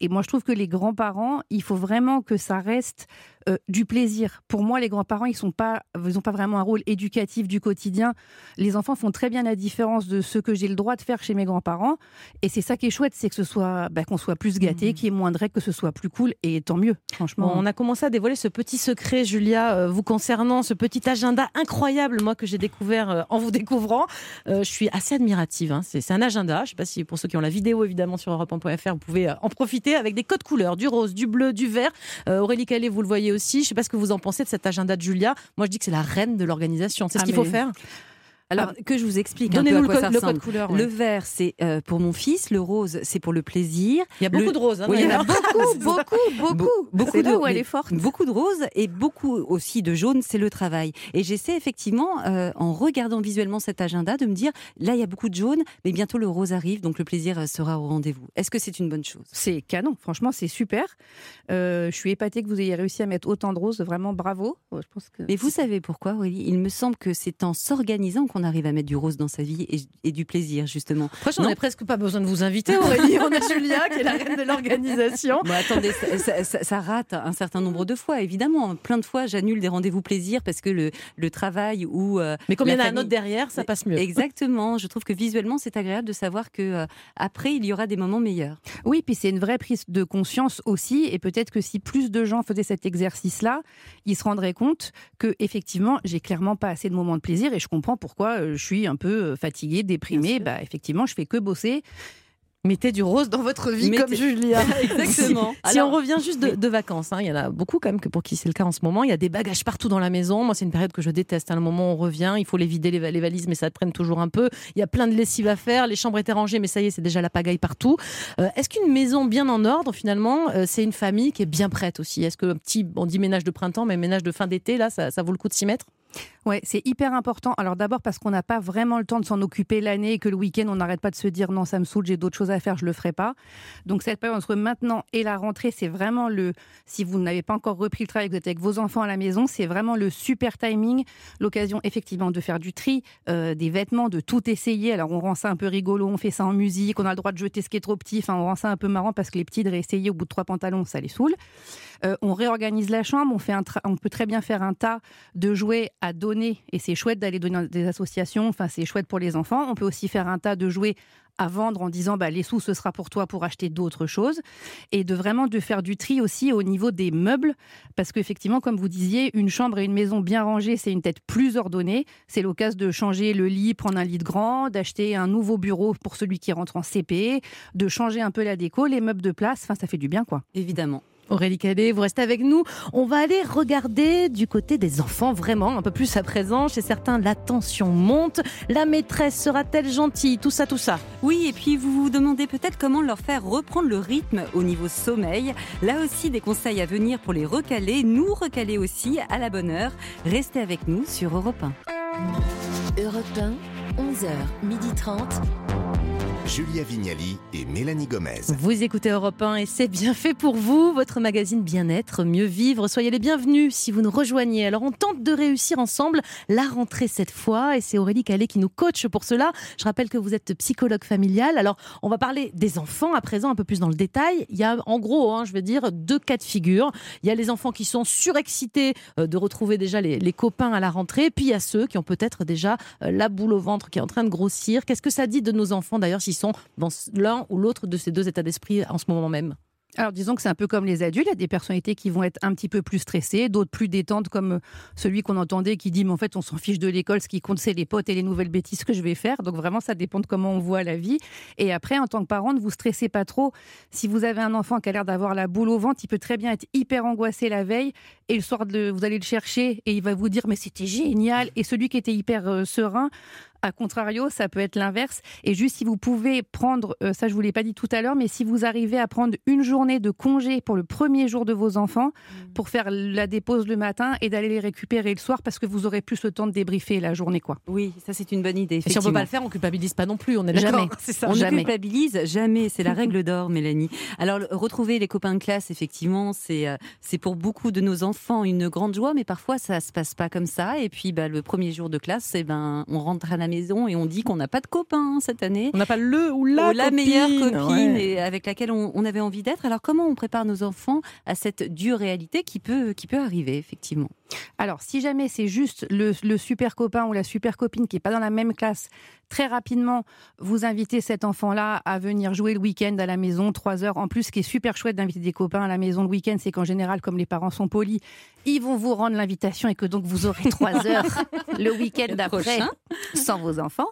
Speaker 12: Et moi je trouve que les grands-parents, il faut vraiment que ça reste euh, du plaisir. Pour moi, les grands-parents, ils sont pas, ils ont pas vraiment un rôle éducatif du quotidien. Les enfants font très bien la différence de ce que j'ai le droit de faire chez mes grands-parents. Et c'est ça qui est chouette, c'est que ce soit, bah, qu'on soit plus gâté, qu'il y ait moins de règles, que ce soit plus cool. Et tant mieux, franchement.
Speaker 3: Bon, on a commencé à dévoiler ce petit secret, Julia, euh, vous concernant, ce petit agenda incroyable, moi, que j'ai découvert euh, en vous découvrant. Euh, je suis assez admirative. hein. C'est un agenda. Je ne sais pas si pour ceux qui ont la vidéo, évidemment, sur europe1.fr, vous pouvez euh, en profiter avec des codes couleurs, du rose, du bleu, du vert. Aurélie Calais, vous le voyez aussi. Je ne sais pas ce que vous en pensez de cet agenda de Julia. Moi, je dis que c'est la reine de l'organisation. C'est ce
Speaker 12: Ah,
Speaker 3: qu'il faut faire.
Speaker 4: Alors que je vous explique un peu à
Speaker 3: le
Speaker 4: quoi ça ressemble.
Speaker 3: couleur. ouais.
Speaker 4: Le vert, c'est euh, pour mon fils. Le rose, c'est pour le plaisir.
Speaker 3: Il y a beaucoup
Speaker 4: le-
Speaker 3: de roses. hein,
Speaker 4: Oui, il y en a <laughs>
Speaker 12: beaucoup, beaucoup, beaucoup.
Speaker 4: beaucoup de-
Speaker 12: où elle est forte.
Speaker 4: Beaucoup de rose et beaucoup aussi de jaune, c'est le travail. Et j'essaie effectivement, euh, en regardant visuellement cet agenda, de me dire, là, il y a beaucoup de jaune, mais bientôt le rose arrive, donc le plaisir euh, sera au rendez-vous. Est-ce que c'est une bonne chose?
Speaker 12: C'est canon, franchement, c'est super. Euh, je suis épatée que vous ayez réussi à mettre autant de roses, vraiment bravo. Je pense que
Speaker 4: Mais vous savez pourquoi, Aurélie? Il me semble que c'est en s'organisant qu'on arrive à mettre du rose dans sa vie et, et du plaisir, justement.
Speaker 3: Après, on n'a presque pas besoin de vous inviter, Aurélie. On a Julia, qui est la reine de l'organisation.
Speaker 4: Bon, attendez, ça, ça- ça- ça rate un certain nombre de fois, évidemment. Plein de fois, j'annule des rendez-vous plaisir parce que le, le travail ou. euh,
Speaker 3: Mais comme il y en a un autre derrière, ça passe mieux.
Speaker 4: Exactement. Je trouve que visuellement, c'est agréable de savoir que euh, après, il y aura des moments meilleurs.
Speaker 12: Oui, puis c'est une vraie prise de conscience aussi, et peut-être que si plus de gens faisaient cet exercice-là, ils se rendraient compte que effectivement, j'ai clairement pas assez de moments de plaisir, et je comprends pourquoi euh, je suis un peu euh, fatiguée, déprimée. Bah, effectivement, je fais que bosser.
Speaker 3: Mettez du rose dans votre vie
Speaker 4: Mettez-
Speaker 3: comme Julia. <laughs>
Speaker 4: Exactement.
Speaker 3: Si,
Speaker 4: Alors-
Speaker 3: on revient juste de, de vacances, hein, il y en a beaucoup quand même que pour qui c'est le cas en ce moment. Il y a des bagages partout dans la maison. Moi, c'est une période que je déteste. À un moment, où on revient, il faut les vider les, va- les valises, mais ça traîne toujours un peu. Il y a plein de lessive à faire. Les chambres étaient rangées, mais ça y est, c'est déjà la pagaille partout. Euh, Est-ce qu'une maison bien en ordre, finalement, euh, c'est une famille qui est bien prête aussi? Est-ce que un petit, on dit ménage de printemps, mais ménage de fin d'été, là, ça, ça vaut le coup de s'y mettre?
Speaker 12: Ouais, c'est hyper important. Alors d'abord parce qu'on n'a pas vraiment le temps de s'en occuper l'année et que le week-end on n'arrête pas de se dire non ça me saoule, j'ai d'autres choses à faire, je le ferai pas. Donc cette période entre maintenant et la rentrée, c'est vraiment le. Si vous n'avez pas encore repris le travail, que vous êtes avec vos enfants à la maison, c'est vraiment le super timing, l'occasion effectivement de faire du tri, euh, des vêtements, de tout essayer. Alors on rend ça un peu rigolo, on fait ça en musique, on a le droit de jeter ce qui est trop petit. Enfin on rend ça un peu marrant parce que les petits de réessayer au bout de trois pantalons, ça les saoule. Euh, on réorganise la chambre, on, peut très bien faire un tas de jouets à donner et c'est chouette d'aller donner dans des associations, enfin c'est chouette pour les enfants. On peut aussi faire un tas de jouets à vendre en disant bah, les sous ce sera pour toi pour acheter d'autres choses et de vraiment de faire du tri aussi au niveau des meubles parce qu'effectivement comme vous disiez une chambre et une maison bien rangée c'est une tête plus ordonnée c'est l'occasion de changer le lit prendre un lit de grand d'acheter un nouveau bureau pour celui qui rentre en CP de changer un peu la déco les meubles de place enfin ça fait du bien quoi
Speaker 4: Évidemment.
Speaker 3: Aurélie Calais, vous restez avec nous. On va aller regarder du côté des enfants, vraiment, un peu plus à présent. Chez certains, la tension monte. La maîtresse sera-t-elle gentille? Tout ça, tout ça.
Speaker 4: Oui, et puis vous vous demandez peut-être comment leur faire reprendre le rythme au niveau sommeil. Là aussi, des conseils à venir pour les recaler, nous recaler aussi à la bonne heure. Restez avec nous sur Europe
Speaker 1: 1. Europe 1, 11h, 12h30.
Speaker 2: Julia Vignali et Mélanie Gomez.
Speaker 3: Vous écoutez Europe 1 et c'est bien fait pour vous, votre magazine Bien-être, Mieux Vivre. Soyez les bienvenus si vous nous rejoignez. Alors on tente de réussir ensemble la rentrée cette fois et c'est Aurélie Calais qui nous coach pour cela. Je rappelle que vous êtes psychologue familial. Alors on va parler des enfants à présent un peu plus dans le détail. Il y a en gros, hein, je veux dire, deux cas de figure. Il y a les enfants qui sont surexcités euh, de retrouver déjà les, copains à la rentrée, puis il y a ceux qui ont peut-être déjà euh, la boule au ventre qui est en train de grossir. Qu'est-ce que ça dit de nos enfants d'ailleurs s'ils sont dans l'un ou l'autre de ces deux états d'esprit en ce moment même
Speaker 12: alors disons que c'est un peu comme les adultes, il y a des personnalités qui vont être un petit peu plus stressées, d'autres plus détentes comme celui qu'on entendait qui dit mais en fait on s'en fiche de l'école, ce qui compte c'est les potes et les nouvelles bêtises que je vais faire. Donc vraiment ça dépend de comment on voit la vie. Et après en tant que parent ne vous stressez pas trop. Si vous avez un enfant qui a l'air d'avoir la boule au ventre, il peut très bien être hyper angoissé la veille et le soir vous allez le chercher et il va vous dire mais c'était génial. Et celui qui était hyper euh, serein, a contrario, ça peut être l'inverse. Et juste si vous pouvez prendre, euh, ça je vous l'ai pas dit tout à l'heure, mais si vous arrivez à prendre une journée de congé pour le premier jour de vos enfants, mmh. pour faire la dépose le matin et d'aller les récupérer le soir, parce que vous aurez plus le temps de débriefer la journée, quoi.
Speaker 4: Oui, ça c'est une bonne idée.
Speaker 3: Et si on peut pas le faire, on culpabilise pas non plus. On est
Speaker 4: jamais. <laughs> Ça. On jamais. ne culpabilise jamais. C'est la <laughs> règle d'or, Mélanie. Alors retrouver les copains de classe, effectivement, c'est euh, c'est pour beaucoup de nos enfants une grande joie, mais parfois ça se passe pas comme ça. Et puis bah, le premier jour de classe, eh ben on rentre à la maison et on dit qu'on n'a pas de copain cette année.
Speaker 3: On n'a pas le ou la,
Speaker 4: la meilleure copine et avec laquelle on, avait envie d'être. Alors comment on prépare nos enfants à cette dure réalité qui peut, qui peut arriver effectivement?
Speaker 12: Alors si jamais c'est juste le, le super copain ou la super copine qui n'est pas dans la même classe, très rapidement, vous invitez cet enfant-là à venir jouer le week-end à la maison, trois heures. En plus, ce qui est super chouette d'inviter des copains à la maison le week-end, c'est qu'en général, comme les parents sont polis, ils vont vous rendre l'invitation et que donc vous aurez <laughs> trois heures le week-end d'après sans vos enfants.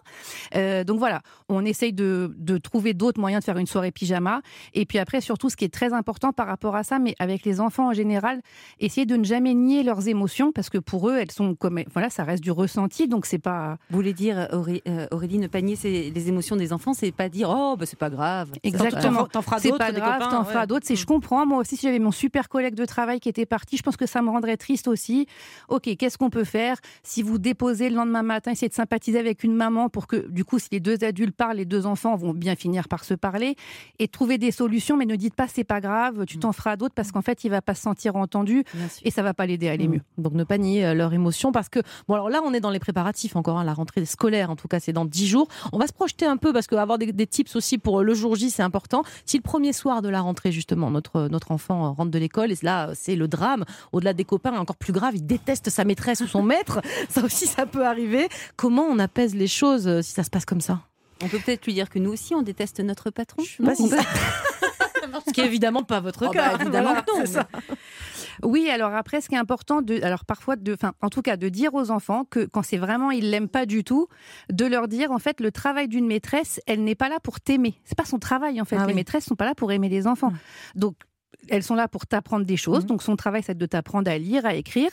Speaker 12: Euh, donc voilà, on essaye de, de trouver d'autres moyens de faire une soirée pyjama. Et puis après, surtout, ce qui est très important par rapport à ça, mais avec les enfants en général, essayer de ne jamais nier leurs émotions parce que pour eux, elles sont comme voilà, ça reste du ressenti, donc c'est pas.
Speaker 4: Vous voulez dire Aurélie, euh, ne pas nier les émotions des enfants, c'est pas dire oh bah, c'est pas grave.
Speaker 12: Exactement. T'en feras d'autres. C'est pas grave, t'en feras d'autres. C'est je comprends. Moi aussi, si j'avais mon super collègue de travail qui était parti, je pense que ça me rendrait triste aussi. Ok, qu'est-ce qu'on peut faire? Si vous déposez le lendemain matin, essayez de sympathiser avec une maman pour que du coup, si les deux adultes parlent, les deux enfants vont bien finir par se parler et trouver des solutions. Mais ne dites pas c'est pas grave, tu t'en feras d'autres parce qu'en fait, il va pas se sentir entendu et ça va pas l'aider à aller mm. mieux.
Speaker 3: Donc ne pas nier euh, leur émotion parce que bon alors là, on est dans les préparatifs encore. Hein, la rentrée scolaire, en tout cas, c'est dans dix jours. On va se projeter un peu parce qu'avoir des, des tips aussi pour le jour J, c'est important. Si le premier soir de la rentrée, justement, notre, notre enfant rentre de l'école, et là, c'est le drame, au-delà des copains, encore plus grave, il déteste sa maîtresse ou son <laughs> maître, ça aussi, ça peut arriver. Comment on apaise les choses euh, si ça se passe comme ça?
Speaker 4: On peut peut-être lui dire que nous aussi, on déteste notre patron. <laughs>
Speaker 3: Ce qui est évidemment pas votre oh, cas.
Speaker 4: Bah, évidemment non.
Speaker 12: Oui, alors après, ce qui est important, de, alors parfois, de, enfin, en tout cas, de dire aux enfants que quand c'est vraiment ils l'aiment pas du tout, de leur dire en fait le travail d'une maîtresse, elle n'est pas là pour t'aimer. C'est pas son travail en fait. Ah les maîtresses sont pas là pour aimer les enfants. Mmh. Donc elles sont là pour t'apprendre des choses. Mmh. Donc son travail, c'est de t'apprendre à lire, à écrire.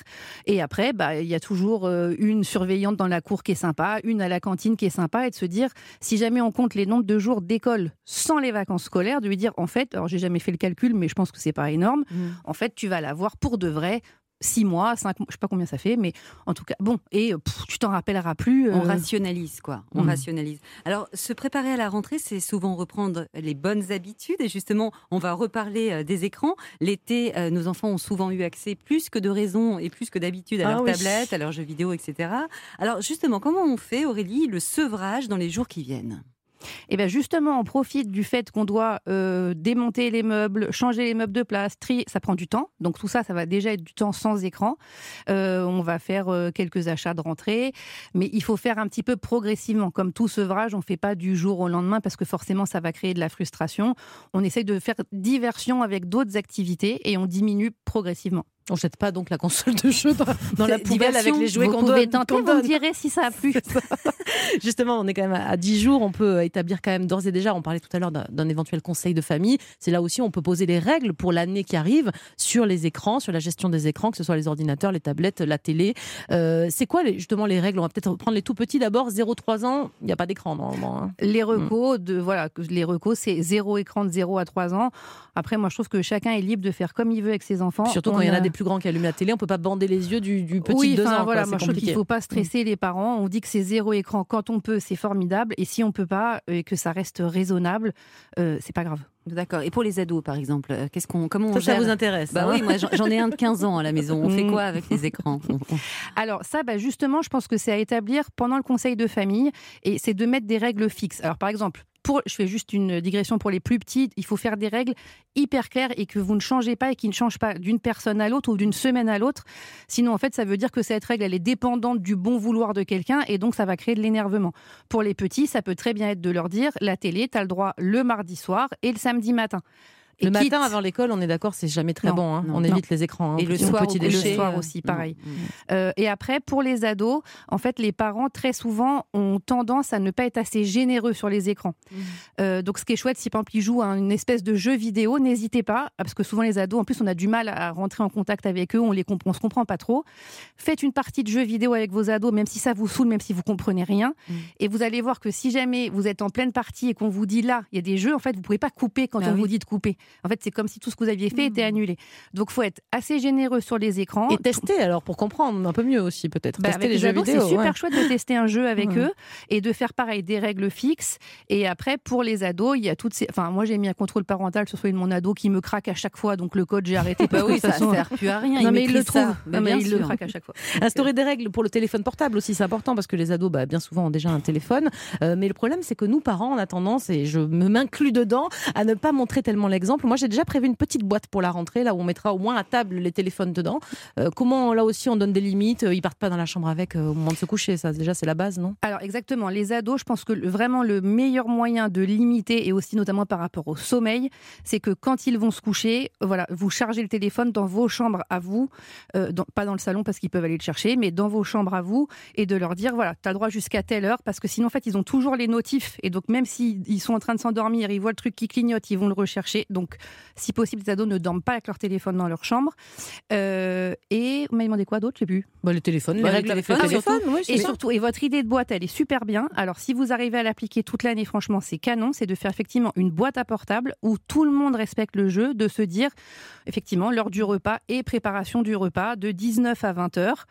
Speaker 12: Et après, bah, il y a toujours euh, une surveillante dans la cour qui est sympa, une à la cantine qui est sympa, et de se dire, si jamais on compte les nombres de jours d'école sans les vacances scolaires, de lui dire, en fait, alors j'ai jamais fait le calcul, mais je pense que c'est pas énorme. Mmh. En fait, tu vas l'avoir pour de vrai six mois, cinq mois, je sais pas combien ça fait, mais en tout cas, bon, et tu t'en rappelleras plus.
Speaker 4: On euh, rationalise, quoi. On mm. rationalise. Alors, se préparer à la rentrée, c'est souvent reprendre les bonnes habitudes, et justement, on va reparler euh, des écrans. L'été, euh, nos enfants ont souvent eu accès plus que de raison et plus que d'habitude à ah leur tablette, à leurs jeux vidéo, etc. Alors, justement, comment on fait, Aurélie, le sevrage dans les jours qui viennent?
Speaker 12: Et eh bien justement, on profite du fait qu'on doit euh, démonter les meubles, changer les meubles de place, trier, ça prend du temps. Donc tout ça, ça va déjà être du temps sans écran. Euh, on va faire euh, quelques achats de rentrée, mais il faut faire un petit peu progressivement. Comme tout sevrage, on ne fait pas du jour au lendemain parce que forcément, ça va créer de la frustration. On essaye de faire diversion avec d'autres activités et on diminue progressivement.
Speaker 3: On jette pas donc la console de jeu dans, dans la poubelle avec les jouets
Speaker 12: Vous
Speaker 3: qu'on donne.
Speaker 12: tenter,
Speaker 3: qu'on
Speaker 12: vous me direz si ça a plu. <laughs>
Speaker 3: Justement, on est quand même à 10 jours. On peut établir quand même d'ores et déjà, on parlait tout à l'heure d'un éventuel conseil de famille. C'est là aussi, on peut poser les règles pour l'année qui arrive sur les écrans, sur la gestion des écrans, que ce soit les ordinateurs, les tablettes, la télé. Euh, c'est quoi les- justement les règles? On va peut-être prendre les tout petits d'abord. 0-3 ans, il n'y a pas d'écran normalement. hein.
Speaker 12: Les recos, de, voilà, les recos, c'est zéro écran de 0 à 3 ans. Après, moi, je trouve que chacun est libre de faire comme il veut avec ses enfants.
Speaker 3: Surtout
Speaker 12: On
Speaker 3: quand il y en a des plus grands qui allument la télé, on peut pas bander les yeux du, du petit
Speaker 12: oui,
Speaker 3: de 2
Speaker 12: enfin,
Speaker 3: ans.
Speaker 12: voilà,
Speaker 3: quoi,
Speaker 12: moi,
Speaker 3: c'est
Speaker 12: je trouve qu'il faut pas stresser les parents. On dit que c'est zéro écran quand on peut, c'est formidable. Et si on peut pas, et que ça reste raisonnable, euh, c'est pas grave.
Speaker 4: D'accord. Et pour les ados, par exemple, euh, qu'est-ce qu'on, comment on
Speaker 3: Ça, ça vous intéresse,
Speaker 4: Bah
Speaker 3: hein
Speaker 4: oui, moi j'en- ai un de 15 ans à la maison. On fait
Speaker 12: Mm.
Speaker 4: quoi avec les écrans <laughs>
Speaker 12: Alors ça, bah, justement, je pense que c'est à établir pendant le conseil de famille et c'est de mettre des règles fixes. Alors par exemple, je fais juste une digression pour les plus petits, il faut faire des règles hyper claires et que vous ne changez pas et qui ne changent pas d'une personne à l'autre ou d'une semaine à l'autre. Sinon, en fait, ça veut dire que cette règle, elle est dépendante du bon vouloir de quelqu'un et donc ça va créer de l'énervement. Pour les petits, ça peut très bien être de leur dire, la télé, tu as le droit le mardi soir et le samedi matin.
Speaker 3: Le
Speaker 12: Et
Speaker 3: matin
Speaker 12: quitte-
Speaker 3: avant l'école, on est d'accord, c'est jamais très
Speaker 12: Non,
Speaker 3: bon. hein.
Speaker 12: non,
Speaker 3: on
Speaker 12: non.
Speaker 3: évite les écrans. hein,
Speaker 12: Et le soir,
Speaker 3: petit
Speaker 12: et le soir aussi, pareil. Euh, et après, pour les ados, en fait, les parents, très souvent, ont tendance à ne pas être assez généreux sur les écrans. Euh, donc, ce qui est chouette, si par exemple, ils jouent à une espèce de jeu vidéo, n'hésitez pas, parce que souvent, les ados, en plus, on a du mal à rentrer en contact avec eux, on les comp- on se comprend pas trop. Faites une partie de jeu vidéo avec vos ados, même si ça vous saoule, même si vous comprenez rien. Et vous allez voir que si jamais vous êtes en pleine partie et qu'on vous dit là, il y a des jeux, en fait, vous pouvez pas couper quand
Speaker 3: Bah
Speaker 12: on
Speaker 3: oui.
Speaker 12: vous dit de couper. En fait, c'est comme si tout ce que vous aviez fait était annulé. Donc, faut être assez généreux sur les écrans.
Speaker 3: Et tester alors pour comprendre un peu mieux aussi peut-être.
Speaker 12: Bah,
Speaker 3: tester les
Speaker 12: les
Speaker 3: jeux
Speaker 12: ados,
Speaker 3: vidéo.
Speaker 12: c'est super
Speaker 3: ouais.
Speaker 12: chouette de tester un jeu avec
Speaker 3: Ouais.
Speaker 12: eux et de faire pareil, des règles fixes. Et après, pour les ados, il y a toutes ces. Enfin, moi, j'ai mis un contrôle parental sur celui de mon ado qui me craque à chaque fois. Donc, le code, j'ai arrêté. <laughs>
Speaker 4: Bah oui, ça
Speaker 12: façon-
Speaker 4: sert <laughs> plus à rien.
Speaker 12: Non,
Speaker 4: Ils
Speaker 12: mais il le trouve.
Speaker 4: ça.
Speaker 12: Non, mais
Speaker 4: bien
Speaker 12: il le craque à chaque fois.
Speaker 3: Instaurer des règles pour le téléphone portable aussi, c'est important parce que les ados, bah, bien souvent, ont déjà un téléphone. Euh, mais le problème, c'est que nous, parents, on a tendance, et je me m'inclus dedans, à ne pas montrer tellement l'exemple. Moi, j'ai déjà prévu une petite boîte pour la rentrée, là où on mettra au moins à table les téléphones dedans. Euh, comment, là aussi, on donne des limites euh, Ils partent pas dans la chambre avec euh, au moment de se coucher. Ça, déjà, c'est la base, non?
Speaker 12: Alors exactement, les ados, je pense que vraiment le meilleur moyen de limiter, et aussi notamment par rapport au sommeil, c'est que quand ils vont se coucher, voilà, vous chargez le téléphone dans vos chambres à vous, pas dans le salon parce qu'ils peuvent aller le chercher, mais dans vos chambres à vous, et de leur dire, voilà, tu as droit jusqu'à telle heure, parce que sinon, en fait, ils ont toujours les notifs, et donc même s'ils ils sont en train de s'endormir, ils voient le truc qui clignote, ils vont le rechercher. Donc, si possible, les ados ne dorment pas avec leur téléphone dans leur chambre. Euh, et vous m'avez demandé quoi d'autre? Je sais plus.
Speaker 3: bah, Les téléphones,
Speaker 12: Bah,
Speaker 3: les règles
Speaker 12: les
Speaker 3: avec le
Speaker 12: téléphones,
Speaker 3: téléphone.
Speaker 12: surtout.
Speaker 3: oui,
Speaker 12: et surtout, et votre idée de boîte, elle est super bien. Alors, si vous arrivez à l'appliquer toute l'année, franchement, c'est canon. C'est de faire effectivement une boîte à portable où tout le monde respecte le jeu, de se dire, effectivement, l'heure du repas et préparation du repas de 19 à 20 heures.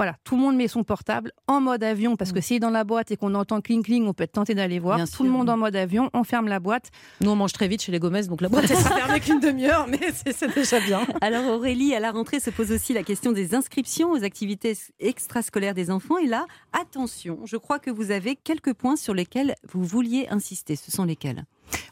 Speaker 12: Voilà, tout le monde met son portable en mode avion parce que s'il est dans la boîte et qu'on entend cling cling, on peut être tenté d'aller voir.
Speaker 3: Bien
Speaker 12: tout le monde en mode avion, on ferme la boîte.
Speaker 3: Nous, on mange très vite chez les Gomez, donc la boîte, elle sera fermée qu'une demi-heure, mais <laughs> c'est c'est déjà bien.
Speaker 4: Alors Aurélie, à la rentrée se pose aussi la question des inscriptions aux activités extrascolaires des enfants. Et là, attention, je crois que vous avez quelques points sur lesquels vous vouliez insister. Ce sont lesquels?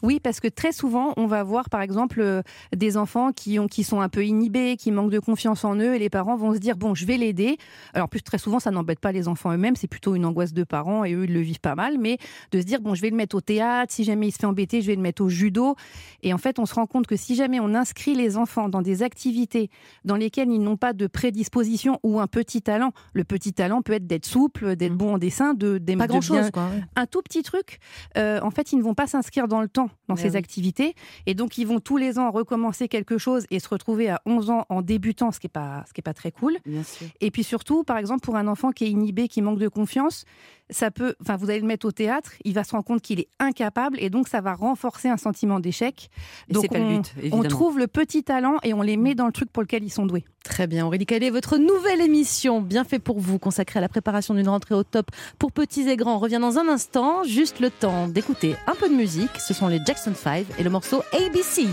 Speaker 12: Oui, parce que très souvent, on va voir par exemple euh, des enfants qui, ont, qui sont un peu inhibés, qui manquent de confiance en eux, et les parents vont se dire bon, je vais l'aider. Alors, en plus, très souvent, ça n'embête pas les enfants eux-mêmes, c'est plutôt une angoisse de parents, et eux, ils le vivent pas mal, mais de se dire bon, je vais le mettre au théâtre, si jamais il se fait embêter, je vais le mettre au judo. Et en fait, on se rend compte que si jamais on inscrit les enfants dans des activités dans lesquelles ils n'ont pas de prédisposition ou un petit talent, le petit talent peut être d'être souple, d'être bon en dessin, de, d'aimer-
Speaker 3: Pas
Speaker 12: de
Speaker 3: grand-chose,
Speaker 12: bien-
Speaker 3: quoi, ouais.
Speaker 12: un tout petit truc, euh, en fait, ils ne vont pas s'inscrire dans le temps dans
Speaker 3: Ouais,
Speaker 12: ces
Speaker 3: oui.
Speaker 12: activités. Et donc, ils vont tous les ans recommencer quelque chose et se retrouver à 11 ans en débutant, ce qui n'est pas, ce qui est pas très cool.
Speaker 4: Bien sûr.
Speaker 12: Et puis surtout, par exemple, pour un enfant qui est inhibé, qui manque de confiance, ça peut, enfin, vous allez le mettre au théâtre, il va se rendre compte qu'il est incapable et donc ça va renforcer un sentiment d'échec. Donc
Speaker 4: c'est pas le
Speaker 12: on,
Speaker 4: but,
Speaker 12: on trouve le petit talent et on les met dans le truc pour lequel ils sont doués.
Speaker 3: Très bien, Aurélie Calais, votre nouvelle émission, bien fait pour vous, consacrée à la préparation d'une rentrée au top pour petits et grands, On revient dans un instant. Juste le temps d'écouter un peu de musique. Ce sont les Jackson 5 et le morceau ABC.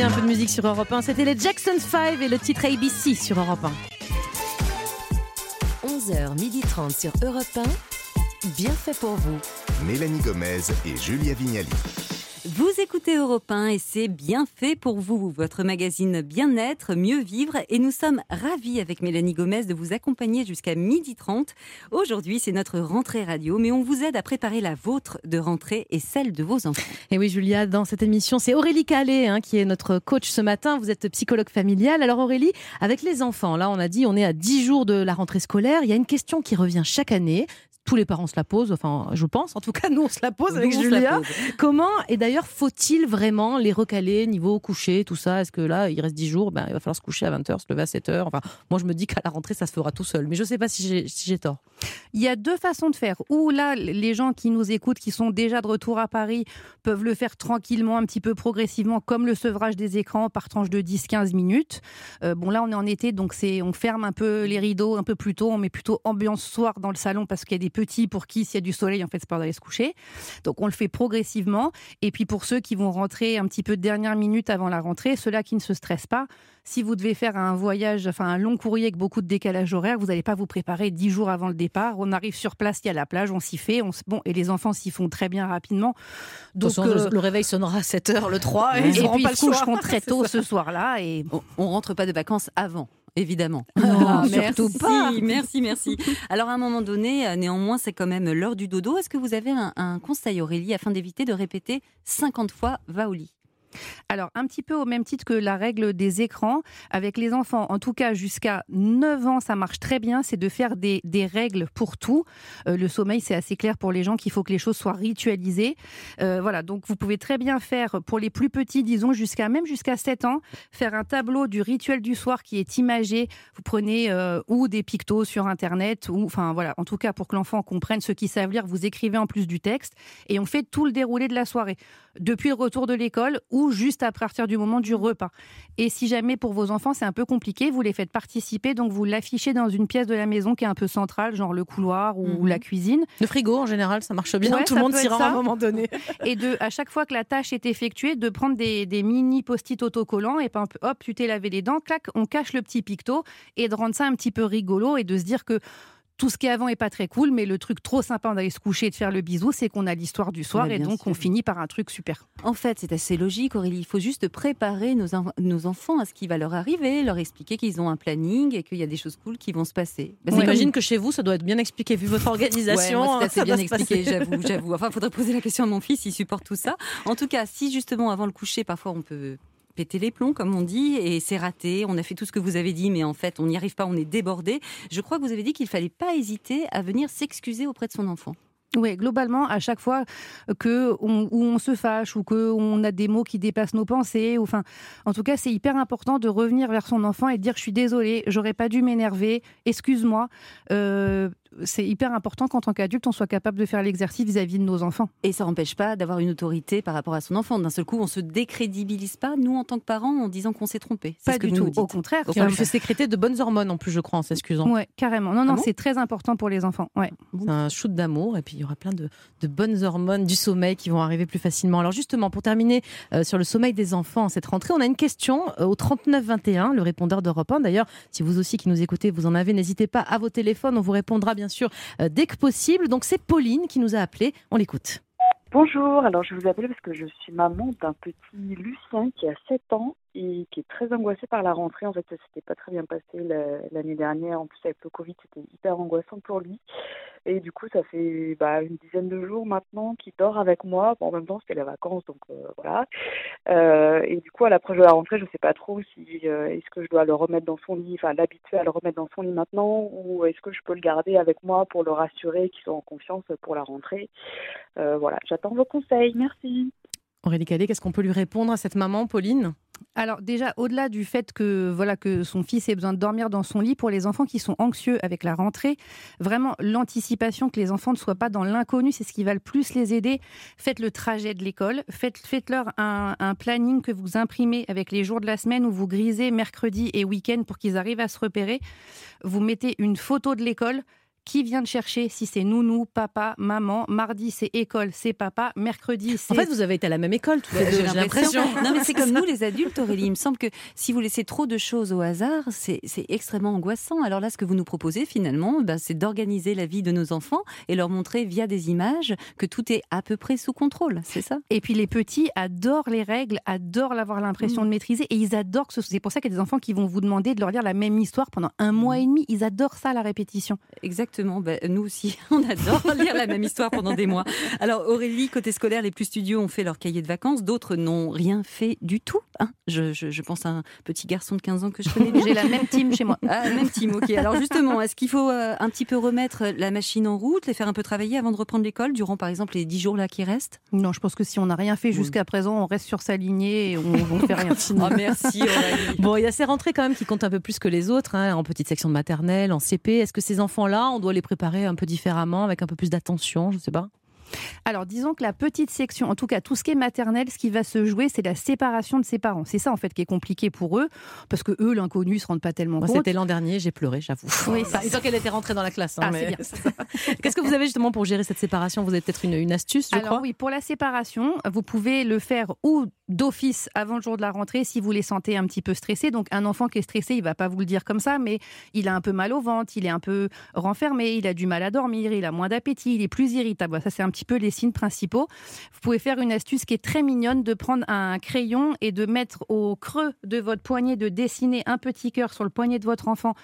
Speaker 3: Un peu de musique sur Europe 1. C'était les Jackson 5 et le titre ABC sur Europe
Speaker 1: 1. 11h30 sur Europe 1. Bien fait pour vous.
Speaker 2: Mélanie Gomez et Julia Vignali.
Speaker 4: Vous écoutez Europe 1 et c'est bien fait pour vous, votre magazine Bien-être, Mieux Vivre. Et nous sommes ravis avec Mélanie Gomez de vous accompagner jusqu'à 12h30. Aujourd'hui, c'est notre rentrée radio, mais on vous aide à préparer la vôtre de rentrée et celle de vos enfants.
Speaker 3: Et oui, Julia, dans cette émission, c'est Aurélie Calais hein, qui est notre coach ce matin. Vous êtes psychologue familiale. Alors Aurélie, avec les enfants, là on a dit on est à 10 jours de la rentrée scolaire. Il y a une question qui revient chaque année tous les parents se la posent, enfin je pense, en tout cas nous on se la pose avec Julia. Comment, et d'ailleurs faut-il vraiment les recaler niveau coucher, tout ça? Est-ce que là il reste 10 jours, ben, il va falloir se coucher à 20h, se lever à 7h Enfin moi je me dis qu'à la rentrée ça se fera tout seul, mais je ne sais pas si j'ai si tort.
Speaker 12: Il y a deux façons de faire. Ou là les gens qui nous écoutent, qui sont déjà de retour à Paris, peuvent le faire tranquillement, un petit peu progressivement, comme le sevrage des écrans par tranche de 10-15 minutes. Euh, bon là on est en été, donc c'est on ferme un peu les rideaux un peu plus tôt, on met plutôt ambiance soir dans le salon parce qu'il y a des petits pour qui, s'il y a du soleil, en fait, c'est pas d'aller se coucher. Donc, on le fait progressivement. Et puis, pour ceux qui vont rentrer un petit peu de dernière minute avant la rentrée, ceux-là qui ne se stressent pas, si vous devez faire un voyage, enfin, un long courrier avec beaucoup de décalage horaire, vous n'allez pas vous préparer dix jours avant le départ. On arrive sur place, il y a la plage, on s'y fait. On Bon, et les enfants s'y font très bien rapidement.
Speaker 3: Donc, euh, le réveil sonnera à 7 h le 3
Speaker 12: et, puis ils se coucheront très <laughs> tôt ce soir-là. Et
Speaker 4: on, on rentre pas de vacances avant évidemment. <laughs>
Speaker 3: Non, surtout
Speaker 4: merci,
Speaker 3: pas.
Speaker 4: Merci, merci. Alors à un moment donné, euh, néanmoins, c'est quand même l'heure du dodo. Est-ce que vous avez un, un conseil, Aurélie, afin d'éviter de répéter 50 fois va au lit?
Speaker 12: Alors, un petit peu au même titre que la règle des écrans, avec les enfants, en tout cas jusqu'à 9 ans, ça marche très bien, c'est de faire des, règles pour tout. Euh, le sommeil, c'est assez clair pour les gens qu'il faut que les choses soient ritualisées. Euh, voilà, donc vous pouvez très bien faire, pour les plus petits, disons, jusqu'à même jusqu'à 7 ans, faire un tableau du rituel du soir qui est imagé. Vous prenez euh, ou des pictos sur Internet, ou, enfin voilà, en tout cas pour que l'enfant comprenne ce qu'ils savent lire, vous écrivez en plus du texte, et on fait tout le déroulé de la soirée, depuis le retour de l'école ou juste à partir du moment du repas. Et si jamais pour vos enfants c'est un peu compliqué, vous les faites participer, donc vous l'affichez dans une pièce de la maison qui est un peu centrale, genre le couloir ou, mhm. la cuisine.
Speaker 3: Le frigo en général, ça marche bien, tout le monde s'y rend à un moment donné. <laughs>
Speaker 12: et de, à chaque fois que la tâche est effectuée, de prendre des, mini post-it autocollants et hop, tu t'es lavé les dents, clac, on cache le petit picto et de rendre ça un petit peu rigolo et de se dire que tout ce qui est avant est pas très cool, mais le truc trop sympa d'aller se coucher et de faire le bisou, c'est qu'on a l'histoire du soir et donc on finit par un truc super.
Speaker 4: En fait, c'est assez logique, Aurélie. Il faut juste préparer nos, nos, enfants à ce qui va leur arriver, leur expliquer qu'ils ont un planning et qu'il y a des choses cool qui vont se passer.
Speaker 3: Bah, J'imagine que chez vous, ça doit être bien expliqué vu votre organisation.
Speaker 4: c'est bien <laughs> expliqué, j'avoue, j'avoue. Enfin, il faudrait poser la question à mon fils, il supporte tout ça. En tout cas, si justement avant le coucher, parfois on peut péter les plombs, comme on dit, et c'est raté. On a fait tout ce que vous avez dit, mais en fait, on n'y arrive pas, on est débordé. Je crois que vous avez dit qu'il fallait pas hésiter à venir s'excuser auprès de son enfant.
Speaker 12: Oui, globalement, à chaque fois que on, où on se fâche ou qu'on a des mots qui dépassent nos pensées, enfin, en tout cas, c'est hyper important de revenir vers son enfant et de dire je suis désolé, j'aurais pas dû m'énerver, excuse-moi. Euh, c'est hyper important qu'en tant qu'adulte, on soit capable de faire l'exercice vis-à-vis de nos enfants.
Speaker 4: Et ça n'empêche pas d'avoir une autorité par rapport à son enfant. D'un seul coup, on se décrédibilise pas, nous, en tant que parents, en disant qu'on s'est trompé.
Speaker 12: Pas du tout. Au contraire.
Speaker 3: on lui fait sécréter de bonnes hormones, en plus, je crois, en s'excusant.
Speaker 12: Oui, carrément. Non, non, ah c'est très important pour les enfants. Ouais.
Speaker 3: C'est un shoot d'amour, et puis il y aura plein de, bonnes hormones du sommeil qui vont arriver plus facilement. Alors, justement, pour terminer euh, sur le sommeil des enfants cette rentrée, on a une question euh, au 3921, le répondeur d'Europe 1. D'ailleurs, si vous aussi qui nous écoutez, vous en avez, n'hésitez pas à vos téléphones. On vous répondra, bien sûr, euh, dès que possible. Donc c'est Pauline qui nous a appelé. On l'écoute.
Speaker 13: Bonjour, alors je vous appelle parce que je suis maman d'un petit Lucien qui a 7 ans et qui est très angoissé par la rentrée. En fait, ça s'était pas très bien passé l'année dernière. En plus, avec le Covid, c'était hyper angoissant pour lui. Et du coup, ça fait bah, une dizaine de jours maintenant qu'il dort avec moi. Bon, en même temps, c'était les vacances, donc euh, voilà. Euh, et du coup, à l'approche de la rentrée, je ne sais pas trop si euh, est-ce que je dois le remettre dans son lit, enfin l'habituer à le remettre dans son lit maintenant, ou est-ce que je peux le garder avec moi pour le rassurer, qu'il soit en confiance pour la rentrée. voilà, j'attends vos conseils. Merci.
Speaker 3: Aurélie Cadet, qu'est-ce qu'on peut lui répondre à cette maman, Pauline?
Speaker 12: Alors déjà, au-delà du fait que voilà que son fils ait besoin de dormir dans son lit, pour les enfants qui sont anxieux avec la rentrée, vraiment l'anticipation que les enfants ne soient pas dans l'inconnu, c'est ce qui va le plus les aider. Faites le trajet de l'école, faites, faites-leur un, un, planning que vous imprimez avec les jours de la semaine où vous grisez mercredi et week-end pour qu'ils arrivent à se repérer. Vous mettez une photo de l'école qui vient de chercher si c'est nounou, papa, maman? Mardi, c'est école, c'est papa. Mercredi, c'est.
Speaker 3: En fait, vous avez été à la même école, tous les deux,
Speaker 4: j'ai
Speaker 3: l'impression. <laughs>
Speaker 4: Non, mais c'est comme nous, les adultes, Aurélie. Il me semble que si vous laissez trop de choses au hasard, c'est extrêmement angoissant. Alors là, ce que vous nous proposez, finalement, bah, c'est d'organiser la vie de nos enfants et leur montrer via des images que tout est à peu près sous contrôle. C'est ça?
Speaker 12: Et puis les petits adorent les règles, adorent avoir l'impression
Speaker 4: Mm.
Speaker 12: de maîtriser et ils adorent que ce C'est pour ça qu'il y a des enfants qui vont vous demander de leur lire la même histoire pendant un mois et demi. Ils adorent ça, la répétition.
Speaker 4: Exactement. Bah, nous aussi, <laughs> on adore <laughs> lire la même histoire pendant des mois. Alors Aurélie, côté scolaire, les plus studieux ont fait leur cahier de vacances. D'autres n'ont rien fait du tout. hein. je, je- je pense à un petit garçon de 15 ans que je connais.
Speaker 12: J'ai la même team chez moi. <laughs>
Speaker 4: Ah, même team, ok. Alors justement, est-ce qu'il faut euh, un petit peu remettre la machine en route, les faire un peu travailler avant de reprendre l'école, durant par exemple les 10 jours là qui restent?
Speaker 12: Non, je pense que si on n'a rien fait jusqu'à présent, on reste sur sa lignée et on ne fait rien.
Speaker 4: Ah, merci Aurélie.
Speaker 3: Bon, il y a ces rentrées quand même qui comptent un peu plus que les autres, hein, en petite section de maternelle, en CP. Est-ce que ces enfants-là, on doit les préparer un peu différemment, avec un peu plus d'attention Je sais pas.
Speaker 12: Alors, disons que la petite section, en tout cas tout ce qui est maternel, ce qui va se jouer, c'est la séparation de ses parents. C'est ça en fait qui est compliqué pour eux, parce que eux, l'inconnu, se rendent pas tellement
Speaker 3: Moi,
Speaker 12: compte.
Speaker 3: c'était l'an dernier, j'ai pleuré, j'avoue.
Speaker 12: Oui,
Speaker 3: Enfin, <laughs> une fois qu'elle était rentrée dans la classe. hein,
Speaker 12: Ah,
Speaker 3: mais-
Speaker 12: c'est bien. <laughs>
Speaker 3: Qu'est-ce que vous avez justement pour gérer cette séparation? Vous avez peut-être une, une astuce, je
Speaker 12: Alors
Speaker 3: crois?
Speaker 12: oui, pour la séparation, vous pouvez le faire ou d'office avant le jour de la rentrée si vous les sentez un petit peu stressés. Donc un enfant qui est stressé, il va pas vous le dire comme ça, mais il a un peu mal au ventre, il est un peu renfermé, il a du mal à dormir, il a moins d'appétit, il est plus irritable. Ça c'est un petit peu les signes principaux. Vous pouvez faire une astuce qui est très mignonne de prendre un crayon et de mettre au creux de votre poignet de dessiner un petit cœur sur le poignet de votre enfant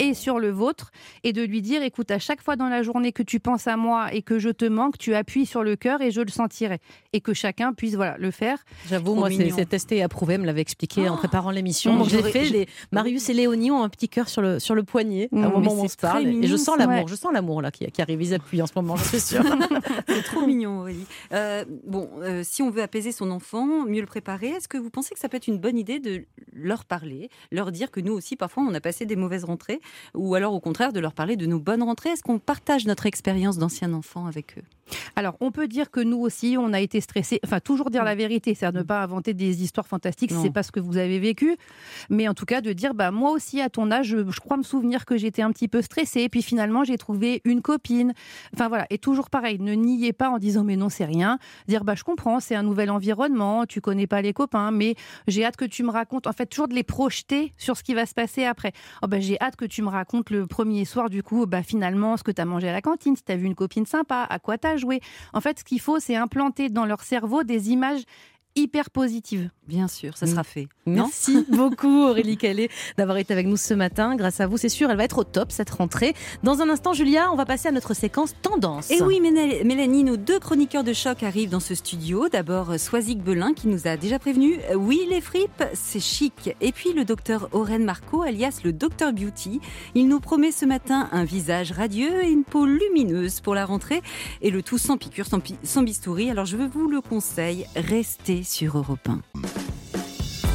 Speaker 12: et sur le vôtre et de lui dire écoute à chaque fois dans la journée que tu penses à moi et que je te manque, tu appuies sur le cœur et je le sentirai et que chacun puisse voilà le faire.
Speaker 3: J'avoue, moi, c'est testé et approuvé, me l'avait expliqué en préparant l'émission.
Speaker 12: Oh,
Speaker 3: Donc, je l'ai
Speaker 12: j'aurais-
Speaker 3: fait. les- Marius et Léonie ont un petit cœur sur le, sur le poignet
Speaker 12: Mm,
Speaker 3: au moment
Speaker 12: mais
Speaker 3: où on se parle. et je sens l'amour,
Speaker 12: Ouais.
Speaker 3: je sens l'amour là qui, qui arrive. Ils appuient en ce moment, je suis sûre. <laughs>
Speaker 4: Trop <laughs> mignon, Aurélie. Euh, bon, euh, si on veut apaiser son enfant, mieux le préparer, est-ce que vous pensez que ça peut être une bonne idée de leur parler, leur dire que nous aussi, parfois, on a passé des mauvaises rentrées, ou alors au contraire de leur parler de nos bonnes rentrées? Est-ce qu'on partage notre expérience d'ancien enfant avec eux?
Speaker 12: Alors, on peut dire que nous aussi, on a été stressés. Enfin, toujours dire la vérité, c'est-à-dire ne pas inventer des histoires fantastiques si c'est pas ce que vous avez vécu. Mais en tout cas, de dire, bah, moi aussi, à ton âge, je, je crois me souvenir que j'étais un petit peu stressée. Puis finalement, j'ai trouvé une copine. Enfin, voilà. Et toujours pareil, ne niez pas en disant, mais non, c'est rien. Dire, bah, je comprends, c'est un nouvel environnement, tu connais pas les copains, mais j'ai hâte que tu me racontes. En fait, toujours de les projeter sur ce qui va se passer après. Oh, bah, j'ai hâte que tu me racontes le premier soir, du coup, bah, finalement, ce que tu as mangé à la cantine, si tu as vu une copine sympa, à quoi tu as joué. En fait, ce qu'il faut, c'est implanter dans leur cerveau des images hyper positives.
Speaker 4: Bien sûr, ça sera fait.
Speaker 3: Merci <laughs> beaucoup Aurélie Calais d'avoir été avec nous ce matin. Grâce à vous, c'est sûr, elle va être au top cette rentrée. Dans un instant, Julia, on va passer à notre séquence tendance.
Speaker 4: Et oui, Ména- Mélanie, nos deux chroniqueurs de choc arrivent dans ce studio. D'abord, euh, Soisic Belin qui nous a déjà prévenu. euh, Oui, les fripes, c'est chic. Et puis le docteur Oren Marco, alias le docteur Beauty. Il nous promet ce matin un visage radieux et une peau lumineuse pour la rentrée. Et le tout sans piqûre, sans, pi- sans bistouri. Alors je vous le conseille, restez sur Europe 1.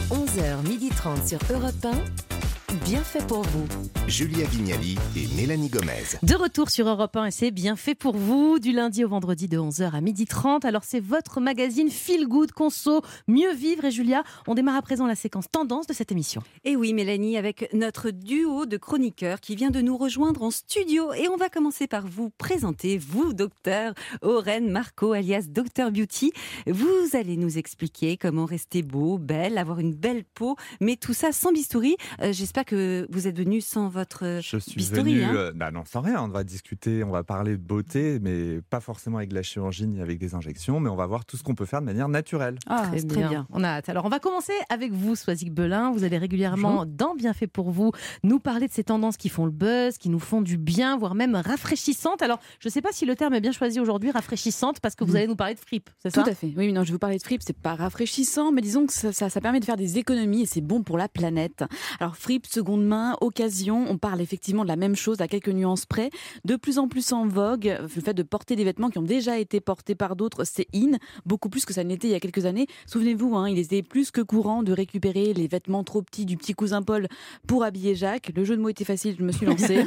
Speaker 1: 11h30 sur Europe 1. Bien fait pour vous.
Speaker 2: Julia Vignali et Mélanie Gomez.
Speaker 3: De retour sur Europe 1 et c'est bien fait pour vous du lundi au vendredi de 11h à 12h30. Alors c'est votre magazine Feel Good Conso Mieux Vivre et Julia, on démarre à présent la séquence tendance de cette émission.
Speaker 4: Et oui, Mélanie, avec notre duo de chroniqueurs qui vient de nous rejoindre en studio. Et on va commencer par vous présenter, vous, docteur Oren Marco, alias Docteur Beauty. Vous allez nous expliquer comment rester beau, belle, avoir une belle peau, mais tout ça sans bistouri. Euh, J'espère que vous êtes venu sans votre
Speaker 14: Je suis
Speaker 4: bistouri.
Speaker 14: venu,
Speaker 4: hein.
Speaker 14: euh, bah non, sans rien. On va discuter, on va parler de beauté, mais pas forcément avec de la chirurgie ni avec des injections, mais on va voir tout ce qu'on peut faire de manière naturelle.
Speaker 4: Ah,
Speaker 3: très, bien.
Speaker 4: très bien.
Speaker 3: On a hâte. Alors on va commencer avec vous, Soisic Belin. Vous allez régulièrement dans Bienfait pour vous nous parler de ces tendances qui font le buzz, qui nous font du bien, voire même rafraîchissantes. Alors je ne sais pas si le terme est bien choisi aujourd'hui, rafraîchissante, parce que vous
Speaker 15: Mm.
Speaker 3: allez nous parler de fripe, c'est ça?
Speaker 15: Tout à fait. Oui, mais non, je vais vous parler de fripe. C'est pas rafraîchissant, mais disons que ça, ça- ça permet de faire des économies et c'est bon pour la planète. Alors, fripe, seconde main, occasion, on parle effectivement de la même chose à quelques nuances près. De plus en plus en vogue, le fait de porter des vêtements qui ont déjà été portés par d'autres, c'est in, beaucoup plus que ça n'était il y a quelques années. Souvenez-vous, hein, il était plus que courant de récupérer les vêtements trop petits du petit cousin Paul pour habiller Jacques. Le jeu de mots était facile, je me suis lancée.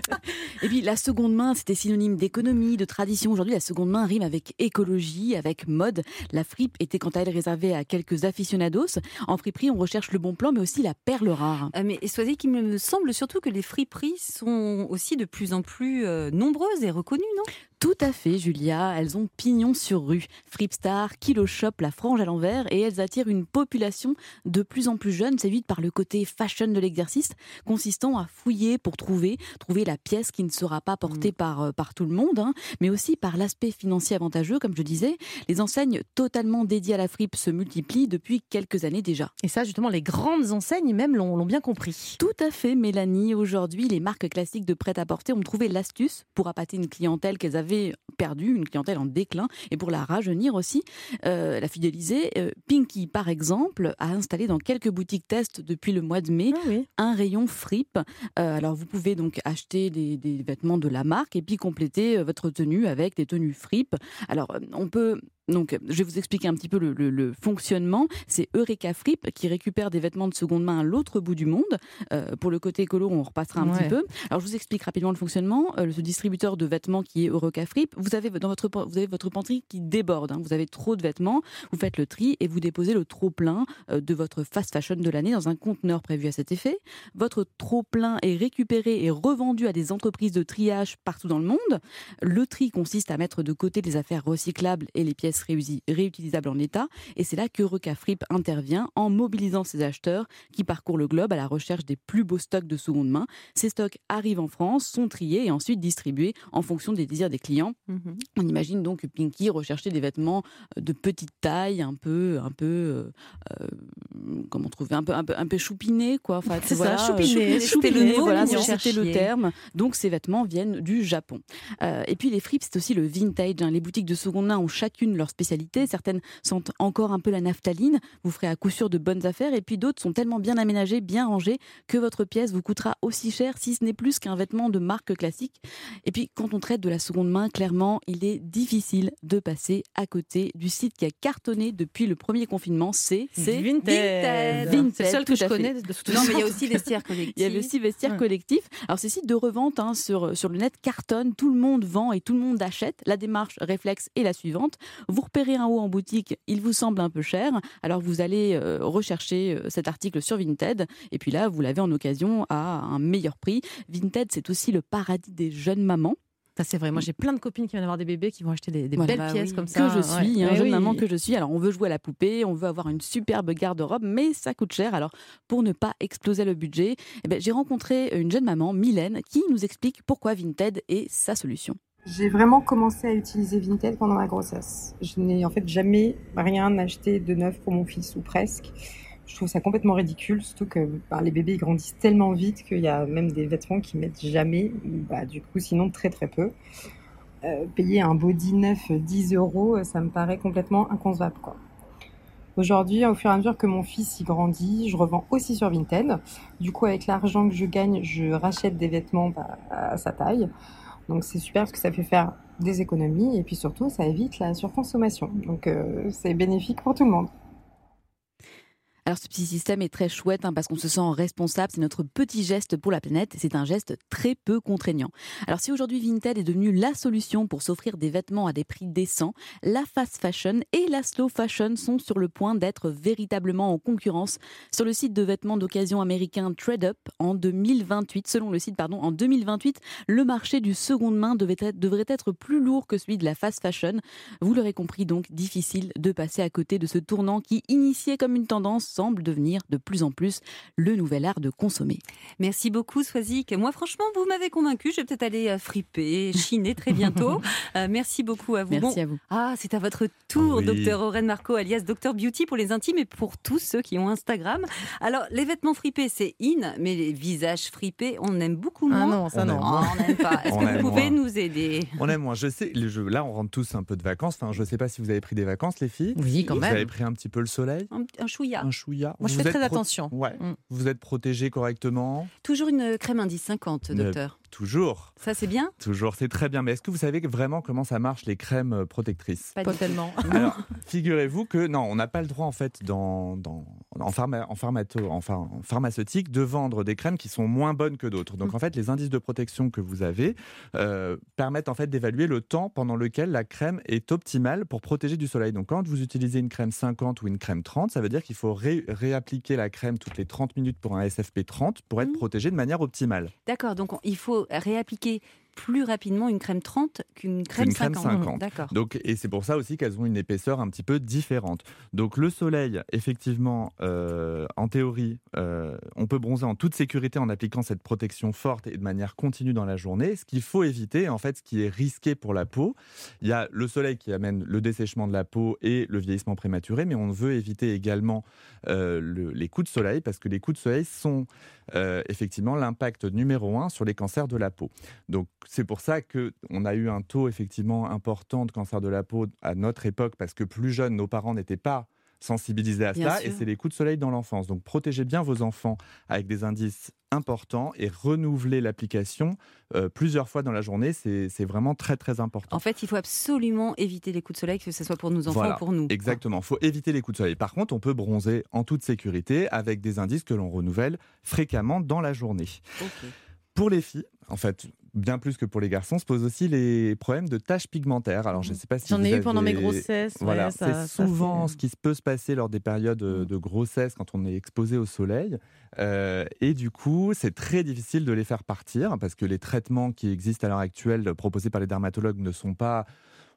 Speaker 15: <laughs> Et puis la seconde main, c'était synonyme d'économie, de tradition. Aujourd'hui, la seconde main rime avec écologie, avec mode. La fripe était quant à elle réservée à quelques aficionados. En friperie, on recherche le bon plan, mais aussi la perle rare.
Speaker 4: Ah, mais soyez qu'il me semble surtout que les friperies sont aussi de plus en plus euh, nombreuses et reconnues, non?
Speaker 15: Tout à fait, Julia. Elles ont pignon sur rue. Fripstar, Kilo Shop, la frange à l'envers, et elles attirent une population de plus en plus jeune, séduite par le côté fashion de l'exercice, consistant à fouiller pour trouver, trouver la pièce qui ne sera pas portée par, euh, par tout le monde, hein, mais aussi par l'aspect financier avantageux, comme je disais. Les enseignes totalement dédiées à la fripe se multiplient depuis quelques années déjà.
Speaker 3: Et ça, justement, les grandes enseignes même l'ont l'ont bien compris.
Speaker 15: Tout à fait, Mélanie. Aujourd'hui, les marques classiques de prêt-à-porter ont trouvé l'astuce pour appâter une clientèle qu'elles avaient perdue, une clientèle en déclin, et pour la rajeunir aussi, euh, la fidéliser. Euh, Pinky, par exemple, a installé dans quelques boutiques test depuis le mois de mai un rayon fripe. Euh, alors, vous pouvez donc acheter des, des vêtements de la marque et puis compléter votre tenue avec des tenues fripe. Alors, on peut donc, je vais vous expliquer un petit peu le, le- le fonctionnement. C'est Eureka Fripe qui récupère des vêtements de seconde main à l'autre bout du monde. Euh, pour le côté écolo, on repassera un
Speaker 3: Ouais.
Speaker 15: petit peu. Alors, je vous explique rapidement le fonctionnement. Euh, ce distributeur de vêtements qui est Eureka Fripe, vous avez dans votre vous avez votre qui déborde. hein. Vous avez trop de vêtements, vous faites le tri et vous déposez le trop plein euh, de votre fast fashion de l'année dans un conteneur prévu à cet effet. Votre trop plein est récupéré et revendu à des entreprises de triage partout dans le monde. Le tri consiste à mettre de côté les affaires recyclables et les pièces réusi- réutilisables en état. Et c'est là que Eureka Fripe intervient en mobilisant ses acheteurs qui parcourent le globe à la recherche des plus beaux stocks de seconde main. Ces stocks arrivent en France, sont triés et ensuite distribués en fonction des désirs des clients. On imagine donc Pinky rechercher des vêtements euh, de petite taille, un peu, un peu, euh, euh, comment trouver, un peu, un peu, un peu choupiné, quoi. Enfin,
Speaker 3: C'est ça,
Speaker 15: voilà, euh,
Speaker 3: choupiné,
Speaker 15: choupiné, voilà, c'était le terme. Donc ces vêtements viennent du Japon. Euh, et puis les fripes, c'est aussi le vintage. hein. Les boutiques de seconde main ont chacune leur spécialité. Certaines sentent encore un peu la naphtaline. Vous ferez à coup sûr de bonnes affaires. Et puis d'autres sont tellement bien aménagées, bien rangées, que votre pièce vous coûtera aussi cher, si ce n'est plus qu'un vêtement de marque classique. Et puis quand on traite de la seconde main, clairement, il est difficile de passer à côté du site qui a cartonné depuis le premier confinement. C'est
Speaker 3: Vinted.
Speaker 15: Vinted,
Speaker 3: C'est le seul que je connais de toute
Speaker 15: Non, mais il y a aussi Vestiaire Collectif. Il y avait aussi Vestiaire
Speaker 3: Ouais.
Speaker 15: Collectif. Alors, ces sites de revente hein, sur, sur le net cartonnent, tout le monde vend et tout le monde achète. La démarche réflexe est la suivante. Vous repérez un haut en boutique, il vous semble un peu cher, alors vous allez euh, rechercher euh, cet article sur Vinted et puis là, vous l'avez en occasion à un meilleur prix. Vinted, c'est aussi le paradis des jeunes mamans.
Speaker 3: Ça, c'est vrai. Moi, j'ai plein de copines qui viennent avoir des bébés qui vont acheter des, des
Speaker 15: Voilà.
Speaker 3: belles
Speaker 15: Bah
Speaker 3: pièces
Speaker 15: oui.
Speaker 3: comme ça.
Speaker 15: Que je suis,
Speaker 3: Ouais.
Speaker 15: hein,
Speaker 3: Eh
Speaker 15: jeune
Speaker 3: oui.
Speaker 15: maman que je suis. Alors, on veut jouer à la poupée, on veut avoir une superbe garde-robe, mais ça coûte cher. Alors, pour ne pas exploser le budget, eh ben, j'ai rencontré une jeune maman, Mylène, qui nous explique pourquoi Vinted est sa solution.
Speaker 16: J'ai vraiment commencé à utiliser Vinted pendant ma grossesse. Je n'ai en fait jamais rien acheté de neuf pour mon fils, ou presque. Je trouve ça complètement ridicule, surtout que bah, les bébés grandissent tellement vite qu'il y a même des vêtements qu'ils mettent jamais, bah, du coup sinon très très peu. Euh, payer un body neuf 10 euros, ça me paraît complètement inconcevable. Quoi. Aujourd'hui, au fur et à mesure que mon fils y grandit, je revends aussi sur Vinted. Du coup, avec l'argent que je gagne, je rachète des vêtements bah, à sa taille. Donc c'est super parce que ça fait faire des économies et puis surtout ça évite la surconsommation. Donc euh, c'est bénéfique pour tout le monde.
Speaker 15: Alors ce petit système est très chouette hein, parce qu'on se sent responsable, c'est notre petit geste pour la planète c'est un geste très peu contraignant. Alors si aujourd'hui Vinted est devenu la solution pour s'offrir des vêtements à des prix décents, la fast fashion et la slow fashion sont sur le point d'être véritablement en concurrence sur le site de vêtements d'occasion américain TradeUp en 2028. Selon le site, pardon, en 2028, le marché du seconde main devrait être plus lourd que celui de la fast fashion. Vous l'aurez compris, donc difficile de passer à côté de ce tournant qui, initié comme une tendance, semble devenir de plus en plus le nouvel art de consommer.
Speaker 4: Merci beaucoup, Swazik. Moi, franchement, vous m'avez convaincu. Je vais peut-être aller euh, friper, chiner très bientôt. <laughs> Euh, merci beaucoup à vous.
Speaker 15: Merci à vous.
Speaker 4: Ah, c'est à votre tour,
Speaker 15: Oui.
Speaker 4: docteur Oren Marco, alias Docteur Beauty pour les intimes et pour tous ceux qui ont Instagram. Alors, les vêtements fripés, c'est in, mais les visages fripés, on aime beaucoup
Speaker 3: Ah
Speaker 4: moins.
Speaker 3: non, ça
Speaker 14: On
Speaker 3: non.
Speaker 14: aime
Speaker 4: Oh,
Speaker 14: moins.
Speaker 4: on n'aime pas. Est-ce que vous pouvez
Speaker 14: moins.
Speaker 4: nous aider?
Speaker 14: On aime moins. Je sais, là, on rentre tous un peu de vacances. Enfin, je sais pas si vous avez pris des vacances, les filles.
Speaker 3: Oui, quand
Speaker 14: vous
Speaker 3: même.
Speaker 14: avez pris un petit peu le soleil?
Speaker 4: Un, un chouïa.
Speaker 14: Un chouïa.
Speaker 3: Moi, je
Speaker 14: Vous
Speaker 3: fais
Speaker 14: êtes
Speaker 3: très attention.
Speaker 14: Ouais.
Speaker 3: Mm.
Speaker 14: Vous êtes protégé correctement?
Speaker 4: Toujours une crème indice 50,
Speaker 14: Mais
Speaker 4: docteur.
Speaker 14: Toujours.
Speaker 4: Ça, c'est bien
Speaker 14: Toujours, c'est très bien. Mais est-ce que vous savez vraiment comment ça marche les crèmes euh, protectrices?
Speaker 3: Pas, tellement. <laughs>
Speaker 14: Alors, figurez-vous que non, on n'a pas le droit en fait dans, dans- en, pharma- en, pharmato- enfin, en pharmaceutique de vendre des crèmes qui sont moins bonnes que d'autres. Donc en fait, les indices de protection que vous avez euh, permettent en fait d'évaluer le temps pendant lequel la crème est optimale pour protéger du soleil. Donc quand vous utilisez une crème 50 ou une crème 30, ça veut dire qu'il faut ré- réappliquer la crème toutes les 30 minutes pour un SFP 30 pour être protégé de manière optimale.
Speaker 4: D'accord, donc on- il faut réappliquer plus rapidement une crème 30 qu'une crème,
Speaker 14: crème
Speaker 4: 50.
Speaker 14: 50.
Speaker 4: D'accord.
Speaker 14: Donc, et c'est pour ça aussi qu'elles ont une épaisseur un petit peu différente. Donc le soleil, effectivement, euh, en théorie, euh, on peut bronzer en toute sécurité en appliquant cette protection forte et de manière continue dans la journée. Ce qu'il faut éviter, en fait, ce qui est risqué pour la peau, il y a le soleil qui amène le dessèchement de la peau et le vieillissement prématuré, mais on veut éviter également euh, le- les coups de soleil parce que les coups de soleil sont effectivement l'impact numéro un sur les cancers de la peau. Donc c'est pour ça que on a eu un taux effectivement important de cancer de la peau à notre époque parce que plus jeunes, nos parents n'étaient pas sensibilisés à
Speaker 4: Bien
Speaker 14: ça
Speaker 4: sûr.
Speaker 14: et c'est les coups de soleil dans l'enfance. Donc protégez bien vos enfants avec des indices importants et renouvelez l'application euh, plusieurs fois dans la journée. C'est vraiment très très important.
Speaker 4: En fait, il faut absolument éviter les coups de soleil, que ce soit pour nos enfants
Speaker 14: Voilà,
Speaker 4: ou pour nous.
Speaker 14: Exactement. Il faut éviter les coups de soleil. Par contre, on peut bronzer en toute sécurité avec des indices que l'on renouvelle fréquemment dans la journée. Pour les filles, en fait, bien plus que pour les garçons, se posent aussi les problèmes de taches pigmentaires. Alors, je ne sais pas si
Speaker 3: J'en ai eu pendant mes grossesses,
Speaker 14: Voilà, c'est souvent
Speaker 3: fait-
Speaker 14: ce qui se peut se passer lors des périodes euh, de grossesse quand on est exposé au soleil. Euh, et du coup, c'est très difficile de les faire partir parce que les traitements qui existent à l'heure actuelle proposés par les dermatologues ne sont pas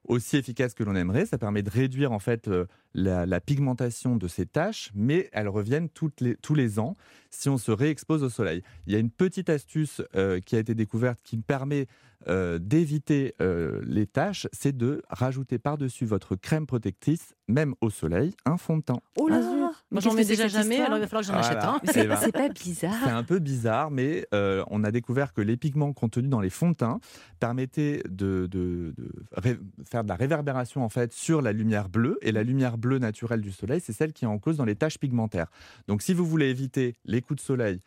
Speaker 14: aussi efficaces que l'on aimerait. Ça permet de réduire en fait euh, la, la pigmentation de ces taches, mais elles reviennent toutes les, tous les ans si on se réexpose au soleil. Il y a une petite astuce euh, qui a été découverte qui permet euh, d'éviter euh, les taches, c'est de rajouter par-dessus votre crème protectrice, même au soleil, un fond de teint.
Speaker 4: Oh là
Speaker 3: Moi, j'en mets déjà jamais, alors il va falloir que j'en achète un.
Speaker 14: Eh ben,
Speaker 4: C'est pas
Speaker 14: C'est
Speaker 4: bizarre.
Speaker 14: un peu bizarre, mais euh, on a découvert que les pigments contenus dans les fonds de teint permettaient de, de- faire de la réverbération en fait sur la lumière bleue. Et la lumière bleue naturelle du soleil, c'est celle qui est en cause dans les taches pigmentaires. Donc, si vous voulez éviter les coups de soleil,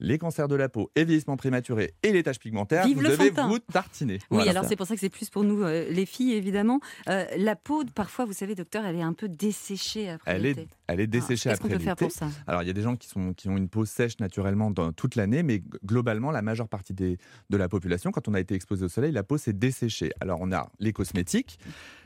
Speaker 14: les cancers de la peau et vieillissement prématuré et les taches pigmentaires,
Speaker 4: Vive
Speaker 14: vous
Speaker 4: le
Speaker 14: devez vous tartiner.
Speaker 4: Oui,
Speaker 14: Voilà.
Speaker 4: alors c'est pour ça que c'est plus pour nous, euh, les filles, évidemment. Euh, la peau, parfois, vous savez, docteur, elle est un peu desséchée après
Speaker 14: Elle
Speaker 4: l'été.
Speaker 14: est, elle est desséchée
Speaker 4: Ah, qu'est-ce qu'on
Speaker 14: après
Speaker 4: peut faire pour ça?
Speaker 14: Alors, il y a des gens qui, sont, qui ont une peau sèche naturellement dans toute l'année, mais globalement, la majeure partie des, de la population, quand on a été exposé au soleil, la peau s'est desséchée. Alors, on a les cosmétiques.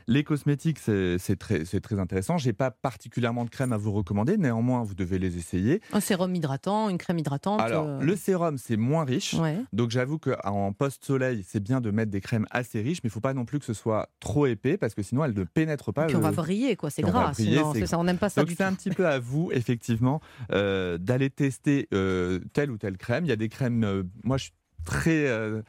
Speaker 14: Les cosmétiques, c'est très, très intéressant. J'ai pas particulièrement de crème à vous recommander, néanmoins, vous devez les essayer.
Speaker 3: Un sérum hydratant, une crème hydratante.
Speaker 14: Alors,
Speaker 3: euh,
Speaker 14: le sérum, c'est moins riche.
Speaker 3: Ouais.
Speaker 14: Donc, j'avoue qu'en post-soleil, c'est bien de mettre des crèmes assez riches, mais il faut pas non plus que ce soit trop épais, parce que sinon, elles ne pénètrent pas.
Speaker 3: Puis on va briller, quoi. C'est
Speaker 14: Puis on
Speaker 3: gras.
Speaker 14: briller,
Speaker 3: sinon, ça, on n'aime pas ça
Speaker 14: donc c'est un petit peu à vous, effectivement, euh, d'aller tester euh, telle ou telle crème. Il y a des crèmes, euh, moi je suis très... euh,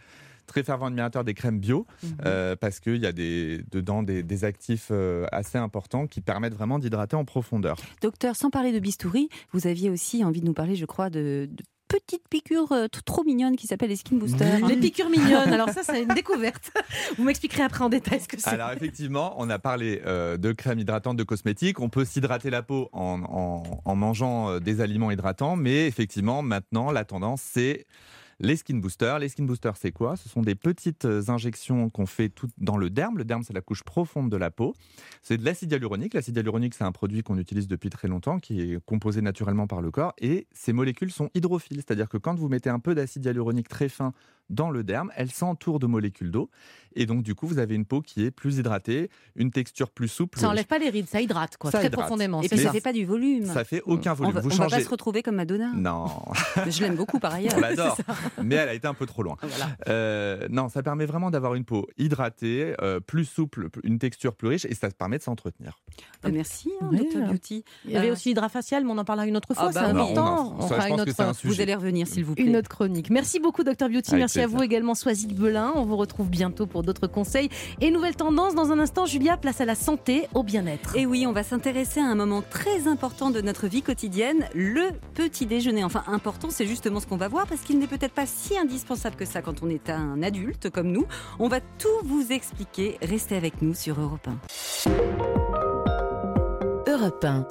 Speaker 14: Très fervent admirateur des crèmes bio
Speaker 3: Mhm.
Speaker 14: euh, parce qu'il y a des, dedans des, des actifs euh, assez importants qui permettent vraiment d'hydrater en profondeur.
Speaker 4: Docteur, sans parler de bistouri, vous aviez aussi envie de nous parler, je crois, de, de petites piqûres euh, trop mignonnes qui s'appellent les skin boosters.
Speaker 3: Les <laughs> piqûres mignonnes. Alors ça, c'est une découverte. <laughs> Vous m'expliquerez après en détail ce que c'est.
Speaker 14: Alors effectivement, on a parlé euh, de crème hydratante, de cosmétiques. On peut s'hydrater la peau en, en- en mangeant euh, des aliments hydratants, mais effectivement, maintenant, la tendance, c'est les skin boosters. Les skin boosters, c'est quoi? Ce sont des petites injections qu'on fait tout dans le derme. Le derme, c'est la couche profonde de la peau. C'est de l'acide hyaluronique. L'acide hyaluronique, c'est un produit qu'on utilise depuis très longtemps, qui est composé naturellement par le corps. Et ces molécules sont hydrophiles, c'est-à-dire que quand vous mettez un peu d'acide hyaluronique très fin dans le derme, elles s'entourent de molécules d'eau. Et donc, du coup, vous avez une peau qui est plus hydratée, une texture plus souple.
Speaker 3: Ça enlève pas les rides, ça hydrate, quoi,
Speaker 14: Ça
Speaker 3: très
Speaker 14: hydrate.
Speaker 3: profondément.
Speaker 4: Et puis ça
Speaker 3: ça.
Speaker 4: fait pas du volume.
Speaker 14: Ça fait aucun
Speaker 4: On
Speaker 14: volume.
Speaker 4: va,
Speaker 14: vous
Speaker 4: on va
Speaker 14: changez.
Speaker 4: pas se retrouver comme Madonna.
Speaker 14: Non.
Speaker 4: Je l'aime beaucoup par ailleurs.
Speaker 14: On l'adore. <laughs> Mais elle a été un peu trop loin. Euh, non, ça permet vraiment d'avoir une peau hydratée, euh, plus souple, une texture plus riche et ça permet de s'entretenir.
Speaker 4: Bah, merci, hein,
Speaker 3: Oui, euh,
Speaker 4: Beauty.
Speaker 3: Il y avait aussi l'hydrafacial, mais on en parlera une autre fois,
Speaker 4: Ah bah
Speaker 3: c'est important.
Speaker 14: On en- ça, je pense que c'est un sujet.
Speaker 4: Vous allez revenir, s'il vous plaît.
Speaker 3: Une autre chronique. Merci beaucoup, Docteur Beauty.
Speaker 14: Avec
Speaker 3: Merci à
Speaker 14: plaisir.
Speaker 3: vous également, Soisic Belin. On vous retrouve bientôt pour d'autres conseils et nouvelles tendances. Dans un instant, Julia, place à la santé, au bien-être.
Speaker 4: Et oui, on va s'intéresser à un moment très important de notre vie quotidienne, le petit déjeuner. Enfin, important, c'est justement ce qu'on va voir parce qu'il n'est peut-être pas si indispensable que ça quand on est un adulte comme nous. On va tout vous expliquer. Restez avec nous sur Europe 1.
Speaker 1: Europe 1.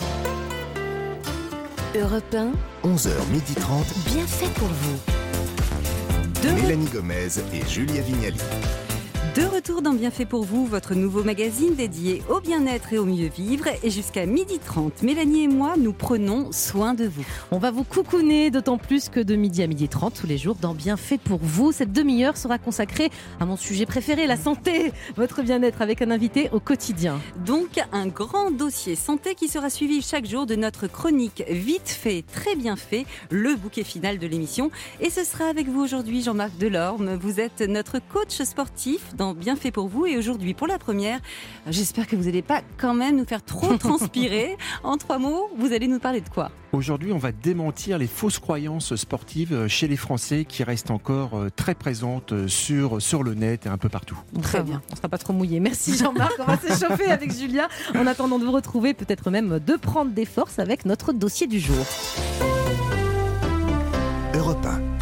Speaker 1: Europe 1,
Speaker 2: 11h30.
Speaker 1: bien fait pour vous.
Speaker 2: Mélanie Gomez et Julia Vignali.
Speaker 4: De retour dans Bienfait pour vous, votre nouveau magazine dédié au bien-être et au mieux vivre. Et jusqu'à 12h30, Mélanie et moi, nous prenons soin de vous.
Speaker 3: On va vous coucouner, d'autant plus que de midi à midi 30 tous les jours dans Bienfait pour vous. Cette demi-heure sera consacrée à mon sujet préféré, la santé, votre bien-être avec un invité au quotidien.
Speaker 4: Donc, un grand dossier santé qui sera suivi chaque jour de notre chronique Vite fait, très bien fait, le bouquet final de l'émission. Et ce sera avec vous aujourd'hui, Jean-Marc Delorme. Vous êtes notre coach sportif dans Bien fait pour vous. Et aujourd'hui, pour la première, j'espère que vous n'allez pas quand même nous faire trop transpirer. <laughs> en trois mots, vous allez nous parler de quoi?
Speaker 17: Aujourd'hui, on va démentir les fausses croyances sportives chez les Français qui restent encore euh, très présentes euh, sur, sur le net et un peu partout.
Speaker 3: Très bien, on ne sera pas trop mouillé. Merci Jean-Marc, on va <laughs> s'échauffer avec Julia en attendant de vous retrouver, peut-être même de prendre des forces avec notre dossier du jour.
Speaker 2: Europe 1.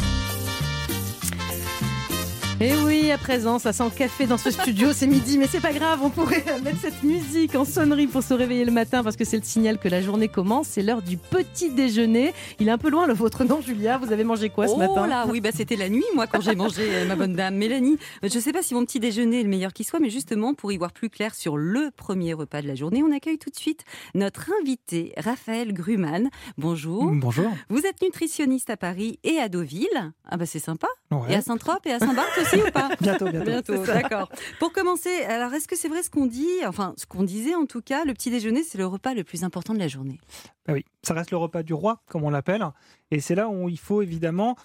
Speaker 3: Et Eh oui, à présent, ça sent le café dans ce studio, c'est midi, mais c'est pas grave, on pourrait <laughs> mettre cette musique en sonnerie pour se réveiller le matin parce que c'est le signal que la journée commence. C'est l'heure du petit déjeuner. Il est un peu loin le vôtre, non, Julia Vous avez mangé quoi ce
Speaker 4: oh
Speaker 3: matin
Speaker 4: là, oui, bah c'était la nuit, moi, quand j'ai mangé, euh, ma bonne dame. Mélanie, euh, je ne sais pas si mon petit déjeuner est le meilleur qui soit, mais justement, pour y voir plus clair sur le premier repas de la journée, on accueille tout de suite notre invité, Raphaël Gruman. Bonjour.
Speaker 18: Bonjour.
Speaker 4: Vous êtes nutritionniste à Paris et à Deauville. Ah bah c'est sympa.
Speaker 18: Ouais.
Speaker 4: Et à Saint-Trope et à Saint-Barth aussi ou pas?
Speaker 18: Bientôt, bientôt.
Speaker 4: d'accord. Pour commencer, alors est-ce que c'est vrai ce qu'on dit, enfin ce qu'on disait en tout cas, le petit déjeuner c'est le repas le plus important de la journée?
Speaker 18: Bah oui, ça reste le repas du roi, comme on l'appelle. Et c'est là où il faut évidemment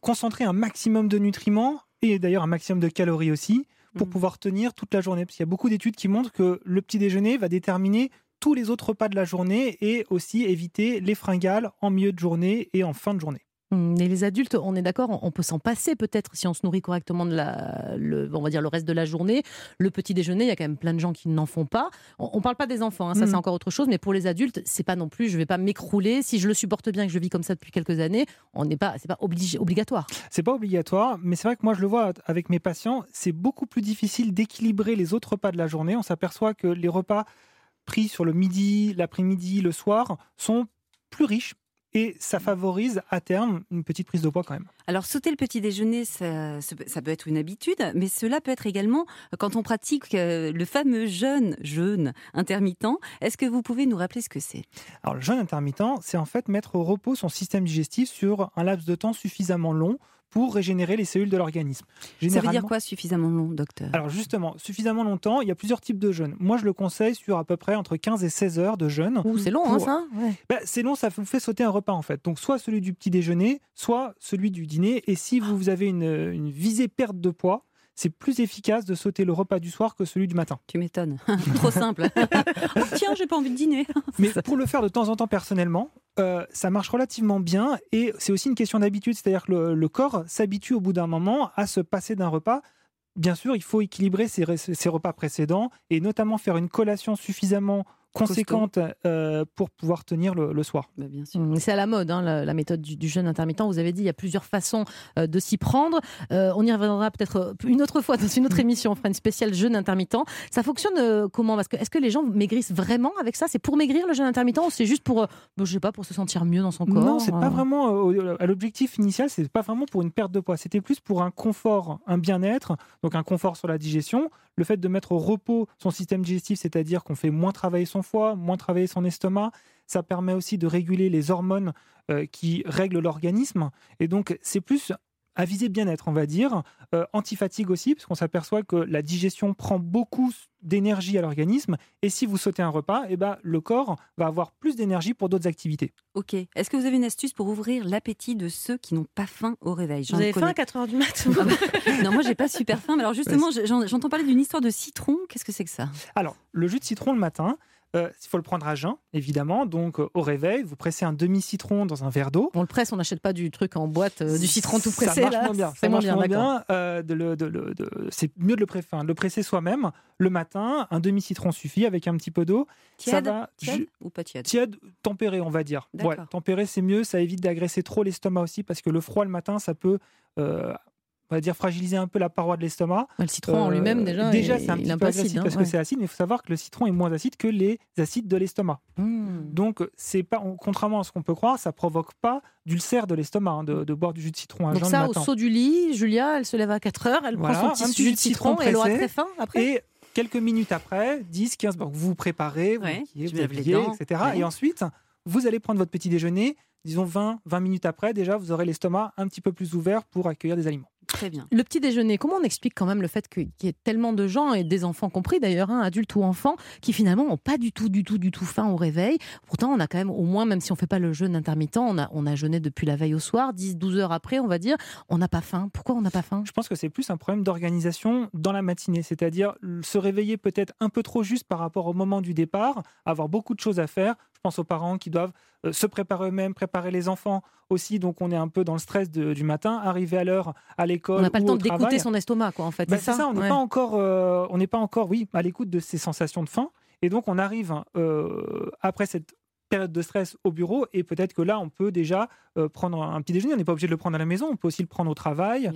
Speaker 18: concentrer un maximum de nutriments et d'ailleurs un maximum de calories aussi pour
Speaker 4: Mhm.
Speaker 18: pouvoir tenir toute la journée. Parce qu'il y a beaucoup d'études qui montrent que le petit déjeuner va déterminer tous les autres repas de la journée et aussi éviter les fringales en milieu de journée et en fin de journée.
Speaker 3: Hum, Et les adultes, on est d'accord, on- peut s'en passer peut-être si on se nourrit correctement de la, le, on va dire le reste de la journée. Le petit déjeuner, il y a quand même plein de gens qui n'en font pas. On, on parle pas des enfants, hein, ça
Speaker 18: Mhm.
Speaker 3: c'est encore autre chose, mais pour les adultes, c'est pas non plus. Je vais pas m'écrouler si je le supporte bien, que je vis comme ça depuis quelques années. On n'est pas, c'est pas obligé, obligatoire.
Speaker 18: C'est pas obligatoire, mais c'est vrai que moi je le vois avec mes patients, c'est beaucoup plus difficile d'équilibrer les autres repas de la journée. On s'aperçoit que les repas pris sur le midi, l'après-midi, le soir sont plus riches et ça favorise à terme une petite prise de poids quand même.
Speaker 4: Alors sauter le petit déjeuner, ça, ça peut être une habitude, mais cela peut être également quand on pratique euh, le fameux jeûne, jeûne intermittent. Est-ce que vous pouvez nous rappeler ce que c'est?
Speaker 18: Alors le jeûne intermittent, c'est en fait mettre au repos son système digestif sur un laps de temps suffisamment long pour régénérer les cellules de l'organisme.
Speaker 4: Ça veut dire quoi suffisamment long, docteur?
Speaker 18: Alors justement, suffisamment longtemps, il y a plusieurs types de jeûne. Moi, je le conseille sur à peu près entre 15 et 16 heures de jeûne.
Speaker 3: Ouh, c'est long, hein, ça? Ouais.
Speaker 18: Bah, c'est long, ça vous fait sauter un repas en fait. Donc soit celui du petit déjeuner, soit celui du dîner. Et si vous avez une, une visée perte de poids, c'est plus efficace de sauter le repas du soir que celui du matin.
Speaker 4: Tu m'étonnes. <laughs> Trop simple. <laughs> Oh, tiens, j'ai pas envie de dîner. <laughs>
Speaker 18: Mais pour le faire de temps en temps personnellement, euh, ça marche relativement bien et c'est aussi une question d'habitude, c'est-à-dire que le, le corps s'habitue au bout d'un moment à se passer d'un repas. Bien sûr, il faut équilibrer ses, re- ses repas précédents et notamment faire une collation suffisamment conséquente euh, pour pouvoir tenir le, le soir.
Speaker 4: Bah, bien sûr.
Speaker 3: Hum, C'est à la mode, hein, la, la méthode du, du jeûne intermittent. Vous avez dit, il y a plusieurs façons euh, de s'y prendre. Euh, on y reviendra peut-être une autre fois dans une autre émission. On fera une spéciale jeûne intermittent. Ça fonctionne euh, comment? Parce que est-ce que les gens maigrissent vraiment avec ça? C'est pour maigrir le jeûne intermittent ou c'est juste pour, euh, bon, je sais pas, pour se sentir mieux dans son corps?
Speaker 18: Non, c'est pas vraiment euh, à l'objectif initial, c'est pas vraiment pour une perte de poids. C'était plus pour un confort, un bien-être, donc un confort sur la digestion. Le fait de mettre au repos son système digestif, c'est-à-dire qu'on fait moins travailler son foie, moins travailler son estomac, ça permet aussi de réguler les hormones euh, qui règlent l'organisme. Et donc, c'est plus à viser bien-être, on va dire. Euh, anti-fatigue aussi, parce qu'on s'aperçoit que la digestion prend beaucoup d'énergie à l'organisme. Et si vous sautez un repas, eh ben, le corps va avoir plus d'énergie pour d'autres activités.
Speaker 4: Ok. Est-ce que vous avez une astuce pour ouvrir l'appétit de ceux qui n'ont pas faim au réveil?
Speaker 3: Vous
Speaker 4: J'en
Speaker 3: avez faim à 4h du mat
Speaker 4: Ah bah, <laughs> Non, moi j'ai pas super faim. Mais alors justement, j'en- j'entends parler d'une histoire de citron. Qu'est-ce que c'est que ça?
Speaker 18: Alors, le jus de citron le matin, euh, il faut le prendre à jeun, évidemment. Donc, euh, au réveil, vous pressez un demi-citron dans un verre d'eau.
Speaker 3: On le presse, on n'achète pas du truc en boîte, euh, du citron tout pressé.
Speaker 18: Ça marche moins bien.
Speaker 3: C'est
Speaker 18: Ça marche bien. c'est mieux de le, pré- le presser soi-même. Le matin, un demi-citron suffit avec un petit peu d'eau. Ça
Speaker 4: Tiède,
Speaker 18: va
Speaker 4: tiède ou pas tiède?
Speaker 18: Tiède, tempéré, on va dire. Ouais, tempéré, c'est mieux. Ça évite d'agresser trop l'estomac aussi parce que le froid le matin, ça peut on va dire, fragiliser un peu la paroi de l'estomac.
Speaker 3: Le citron en lui-même, déjà,
Speaker 18: Déjà,
Speaker 3: il-
Speaker 18: c'est un petit peu
Speaker 3: acide, hein,
Speaker 18: parce
Speaker 3: ouais.
Speaker 18: que c'est acide, mais il faut savoir que le citron est moins acide que les acides de l'estomac.
Speaker 3: Hmm.
Speaker 18: Donc, c'est pas, contrairement à ce qu'on peut croire, ça provoque pas d'ulcère de l'estomac hein, de, de boire du jus de citron à
Speaker 3: Donc
Speaker 18: jeun
Speaker 3: ça,
Speaker 18: le
Speaker 3: au saut du lit, Julia, elle se lève à 4 heures, elle
Speaker 18: Voilà,
Speaker 3: prend son
Speaker 18: un
Speaker 3: petit jus de citron, et elle aura
Speaker 18: pressé.
Speaker 3: très faim après
Speaker 18: Et quelques minutes après, 10, 15, bon, vous vous préparez, vous,
Speaker 3: Ouais,
Speaker 18: vous habillez, etc.
Speaker 3: Ouais.
Speaker 18: Et ensuite, vous allez prendre votre petit déjeuner. Disons 20, 20 minutes après, déjà, vous aurez l'estomac un petit peu plus ouvert pour accueillir des aliments.
Speaker 4: Très bien.
Speaker 3: Le petit déjeuner, comment on explique quand même le fait qu'il y ait tellement de gens, et des enfants compris d'ailleurs, hein, adultes ou enfants, qui finalement n'ont pas du tout, du tout, du tout faim au réveil? Pourtant, on a quand même au moins, même si on fait pas le jeûne intermittent, on a, on a jeûné depuis la veille au soir, 10, 12 heures après, on va dire, on n'a pas faim. Pourquoi on n'a pas faim?
Speaker 18: Je pense que c'est plus un problème d'organisation dans la matinée, c'est-à-dire se réveiller peut-être un peu trop juste par rapport au moment du départ, avoir beaucoup de choses à faire. Pense aux parents qui doivent euh, se préparer eux-mêmes, préparer les enfants aussi, donc on est un peu dans le stress de- du matin, arriver à l'heure à l'école.
Speaker 3: On n'a pas le temps d'écouter son estomac, quoi, en fait.
Speaker 18: Bah,
Speaker 3: c'est
Speaker 18: ça, on n'est
Speaker 3: Ouais.
Speaker 18: pas encore, euh, on n'est pas encore, oui, à l'écoute de ces sensations de faim, et donc on arrive euh, après cette période de stress au bureau, et peut-être que là, on peut déjà euh, prendre un petit déjeuner. On n'est pas obligé de le prendre à la maison, on peut aussi le prendre au travail.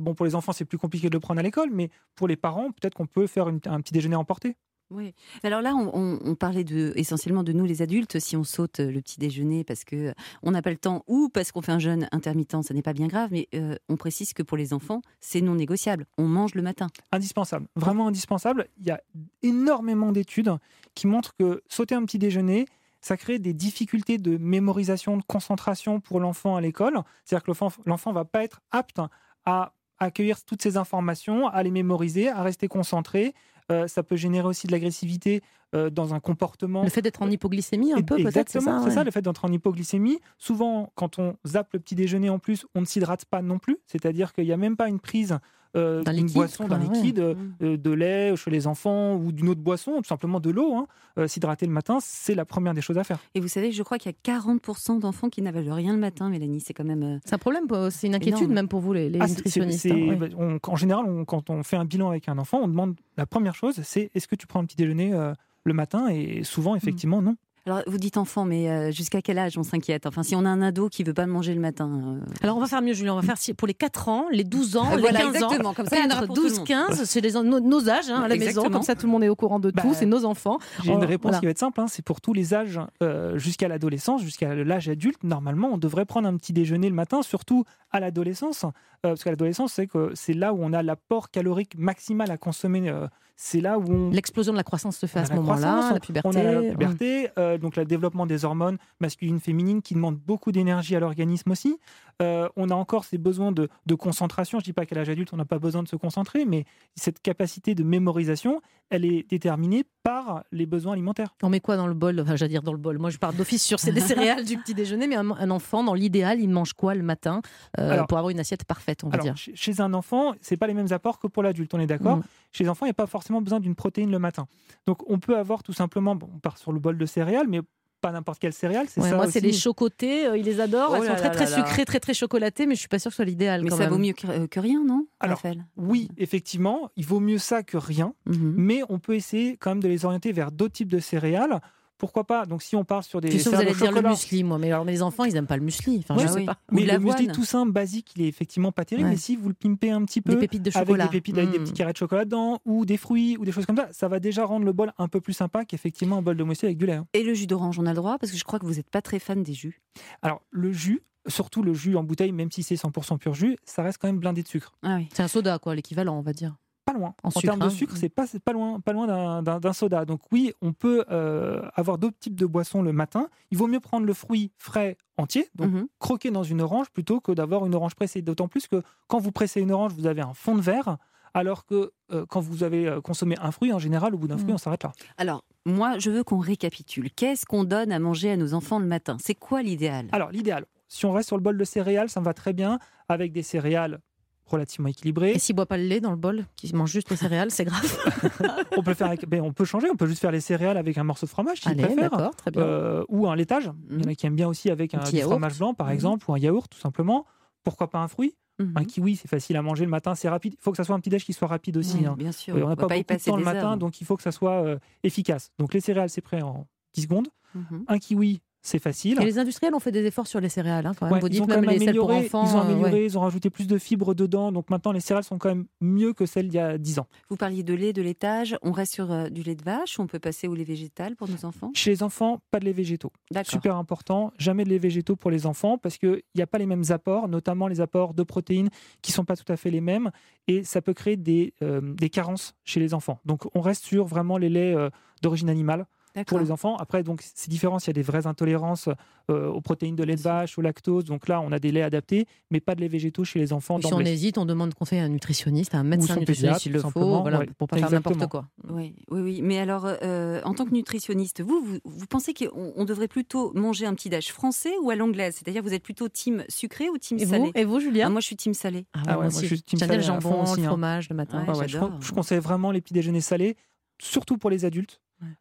Speaker 18: Bon, pour les enfants, c'est plus compliqué de le prendre à l'école, mais pour les parents, peut-être qu'on peut faire une- un petit déjeuner emporté.
Speaker 4: Oui. Alors là, on, parlait essentiellement de nous les adultes. Si on saute le petit déjeuner parce que on n'a pas le temps ou parce qu'on fait un jeûne intermittent, ça n'est pas bien grave. Mais euh, on précise que pour les enfants, c'est non négociable. On mange le matin.
Speaker 18: Indispensable, vraiment indispensable. Il y a énormément d'études qui montrent que sauter un petit déjeuner, ça crée des difficultés de mémorisation, de concentration pour l'enfant à l'école. C'est-à-dire que l'enfant- l'enfant va pas être apte à accueillir toutes ces informations, à les mémoriser, à rester concentré. Euh, ça peut générer aussi de l'agressivité euh, dans un comportement.
Speaker 3: Le fait d'être en hypoglycémie, un peu, peut-être, c'est
Speaker 18: Exactement,
Speaker 3: ça,
Speaker 18: c'est
Speaker 3: ouais.
Speaker 18: ça, le fait d'être en hypoglycémie. Souvent, quand on zappe le petit déjeuner en plus, on ne s'hydrate pas non plus. C'est-à-dire qu'il n'y a même pas une prise euh,
Speaker 3: D'un
Speaker 18: d'une
Speaker 3: liquide,
Speaker 18: boisson, d'un
Speaker 3: ouais.
Speaker 18: liquide, euh,
Speaker 3: Mm.
Speaker 18: euh, de lait chez les enfants ou d'une autre boisson, tout simplement de l'eau. hein. Euh, S'hydrater le matin, c'est la première des choses à faire.
Speaker 4: Et vous savez, je crois qu'il y a 40% d'enfants qui n'avalent rien le matin, Mélanie. C'est quand même. euh,
Speaker 3: C'est un problème, c'est une inquiétude
Speaker 4: énorme.
Speaker 3: même pour vous, les, les
Speaker 18: Ah,
Speaker 3: nutritionnistes.
Speaker 18: c'est-
Speaker 3: hein, ouais.
Speaker 18: bah, on- en général, on- quand on fait un bilan avec un enfant, on demande la première chose, c'est est-ce que tu prends un petit déjeuner euh, le matin? Et souvent, effectivement, non.
Speaker 4: Alors, vous dites enfant, mais euh, jusqu'à quel âge on s'inquiète? Enfin, si on a un ado qui veut pas manger le matin. euh,
Speaker 3: Alors on va faire mieux, Julien. On va faire si- pour les 4 ans, les 12 ans,
Speaker 4: Ah,
Speaker 3: les
Speaker 4: voilà,
Speaker 3: 15
Speaker 4: exactement,
Speaker 3: ans.
Speaker 4: comme ça, il y en aura
Speaker 3: Entre
Speaker 4: pour tout le
Speaker 3: 12,
Speaker 4: monde.
Speaker 3: 15, c'est les- nos, nos âges hein, à la maison.
Speaker 4: Exactement.
Speaker 3: Comme ça, tout le monde est au courant de tout.
Speaker 18: Bah,
Speaker 3: c'est nos enfants.
Speaker 18: J'ai une
Speaker 3: On-
Speaker 18: réponse
Speaker 3: voilà.
Speaker 18: qui va être simple, hein, c'est pour tous les âges euh, jusqu'à l'adolescence, jusqu'à l'âge adulte. Normalement, on devrait prendre un petit déjeuner le matin, surtout à l'adolescence, euh, parce qu'à l'adolescence, c'est que c'est là où on a l'apport calorique maximal à consommer. C'est là où on
Speaker 3: L'explosion de la croissance se fait à ce moment-là, la puberté.
Speaker 18: On a la
Speaker 3: hum.
Speaker 18: puberté, euh, donc le développement des hormones masculines, féminines qui demandent beaucoup d'énergie à l'organisme aussi. Euh, on a encore ces besoins de, de concentration. Je dis pas qu'à l'âge adulte, on n'a pas besoin de se concentrer, mais cette capacité de mémorisation, elle est déterminée par les besoins alimentaires.
Speaker 3: On met quoi dans le bol? Enfin, j'allais dire dans le bol. Moi, je parle d'office sur c'est des <laughs> céréales du petit déjeuner, mais un, un enfant, dans l'idéal, il mange quoi le matin euh,
Speaker 18: Alors-
Speaker 3: pour avoir une assiette parfaite, on va
Speaker 18: Alors,
Speaker 3: dire?
Speaker 18: chez- un enfant, c'est pas les mêmes apports que pour l'adulte, on est d'accord?
Speaker 3: Mm.
Speaker 18: Chez les enfants, il n'y a pas forcément besoin d'une protéine le matin. Donc, on peut avoir tout simplement, bon, on part sur le bol de céréales, mais pas n'importe quelle céréale. C'est
Speaker 3: Ouais,
Speaker 18: ça
Speaker 3: moi, c'est les chocotés, euh, ils les adorent.
Speaker 4: Oh
Speaker 3: Elles sont très très sucrées, très très chocolatées, mais je suis pas sûre que ce soit l'idéal.
Speaker 4: Mais
Speaker 3: quand
Speaker 4: ça
Speaker 3: même.
Speaker 4: vaut mieux que, euh, que rien, non
Speaker 18: Alors,
Speaker 4: Raphaël?
Speaker 18: oui, effectivement, il vaut mieux ça que rien,
Speaker 4: Mhm.
Speaker 18: mais on peut essayer quand même de les orienter vers d'autres types de céréales. Pourquoi pas? Donc, si on part sur des
Speaker 3: Je suis que vous allez dire le muesli, moi, mais alors mes enfants, ils aiment pas le muesli. Enfin,
Speaker 18: Ouais,
Speaker 3: je sais
Speaker 18: oui.
Speaker 3: pas.
Speaker 18: Mais le muesli tout simple, basique, il est effectivement pas terrible.
Speaker 3: Ouais.
Speaker 18: Mais si vous le pimpez un petit peu
Speaker 3: Des pépites de
Speaker 18: avec
Speaker 3: chocolat.
Speaker 18: des pépites, avec des
Speaker 3: Mm.
Speaker 18: petits carrés de chocolat dedans, ou des fruits, ou des choses comme ça, ça va déjà rendre le bol un peu plus sympa qu'effectivement un bol de muesli avec du lait. hein.
Speaker 4: Et le jus d'orange, on a le droit? Parce que je crois que vous n'êtes pas très fan des jus.
Speaker 18: Alors, le jus, surtout le jus en bouteille, même si c'est 100% pur jus, ça reste quand même blindé de sucre.
Speaker 4: Ah oui.
Speaker 3: C'est un soda, quoi, l'équivalent, on va dire.
Speaker 18: Pas loin.
Speaker 3: En
Speaker 18: En,
Speaker 3: sucre,
Speaker 18: termes de
Speaker 3: hein.
Speaker 18: sucre, c'est pas, c'est pas loin, pas loin d'un- soda. Donc oui, on peut euh, avoir d'autres types de boissons le matin. Il vaut mieux prendre le fruit frais entier, donc
Speaker 4: Mhm.
Speaker 18: croquer dans une orange plutôt que d'avoir une orange pressée. D'autant plus que quand vous pressez une orange, vous avez un fond de verre, alors que euh, quand vous avez euh, consommé un fruit, en général, au bout d'un
Speaker 3: Mhm.
Speaker 18: fruit, on s'arrête là.
Speaker 4: Alors, moi, je veux qu'on récapitule. Qu'est-ce qu'on donne à manger à nos enfants le matin? C'est quoi l'idéal?
Speaker 18: Alors l'idéal, si on reste sur le bol de céréales, ça me va très bien avec des céréales relativement équilibrées.
Speaker 3: Et s'ils boivent pas le lait dans le bol, qu'ils mangent juste les céréales, c'est grave. <laughs>
Speaker 18: on peut faire avec, ben, on peut changer, on peut juste faire les céréales avec un morceau de fromage préfèrent.
Speaker 3: d'accord, très bien.
Speaker 18: Euh, ou un laitage. Il y en a qui aiment bien aussi avec
Speaker 3: Un
Speaker 18: fromage blanc par
Speaker 3: Mhm.
Speaker 18: exemple ou un yaourt tout simplement. Pourquoi pas un fruit?
Speaker 4: Mhm.
Speaker 18: Un kiwi, c'est facile à manger le matin, c'est rapide. Il faut que ça soit un petit déj qui soit rapide aussi.
Speaker 4: Oui,
Speaker 18: hein.
Speaker 4: bien sûr.
Speaker 18: Euh,
Speaker 4: On
Speaker 18: n'a pas
Speaker 4: pas
Speaker 18: beaucoup de temps le matin,
Speaker 4: heures.
Speaker 18: donc il faut que ça soit euh, efficace. Donc les céréales, c'est prêt en 10 secondes.
Speaker 4: Mhm.
Speaker 18: Un kiwi, c'est facile.
Speaker 3: Et les industriels ont fait des efforts sur les céréales, hein, quand même.
Speaker 18: Ouais,
Speaker 3: Vous
Speaker 18: ils
Speaker 3: dites
Speaker 18: ont
Speaker 3: même,
Speaker 18: quand même
Speaker 3: les celles pour
Speaker 18: amélioré,
Speaker 3: enfants.
Speaker 18: ils ont
Speaker 3: euh,
Speaker 18: amélioré,
Speaker 3: ouais.
Speaker 18: ils ont rajouté plus de fibres dedans, donc maintenant les céréales sont quand même mieux que celles d'il y a 10 ans.
Speaker 4: Vous parliez de lait, de laitage. On reste sur euh, du lait de vache. On peut passer au lait végétal pour nos enfants?
Speaker 18: Chez les enfants, pas de lait végétaux. Super important, jamais de lait végétaux pour les enfants parce qu'il n'y a pas les mêmes apports, notamment les apports de protéines qui sont pas tout à fait les mêmes et ça peut créer des, euh, des carences chez les enfants. Donc on reste sur vraiment les laits euh, d'origine animale. Pour les enfants. Après, donc, c'est différent s'il y a des vraies intolérances euh, aux protéines de lait de vache, au lactose. Donc là, on a des laits adaptés, mais pas de lait végétaux chez les enfants.
Speaker 3: Et si on hésite, on demande conseil à un nutritionniste, à un médecin nutritionniste s'il le faut, voilà,
Speaker 18: ouais.
Speaker 3: pour pas faire n'importe quoi.
Speaker 4: Oui, oui, oui. Mais alors, euh, en tant que nutritionniste, vous, vous, vous pensez qu'on on devrait plutôt manger un petit déj français ou à l'anglaise? C'est-à-dire, vous êtes plutôt team sucré ou team
Speaker 3: Et vous
Speaker 4: salé?
Speaker 3: Et vous, Julia
Speaker 4: Ah, Moi, je suis team salé.
Speaker 3: Ah ouais,
Speaker 18: Ah ouais,
Speaker 3: moi
Speaker 18: je suis team
Speaker 3: le
Speaker 18: salé fond
Speaker 3: jambon, le
Speaker 18: hein.
Speaker 3: fromage le matin.
Speaker 4: Ouais,
Speaker 18: Ouais, ouais, je,
Speaker 4: j'adore.
Speaker 18: je conseille vraiment les petits déjeuners salés, surtout pour les adultes.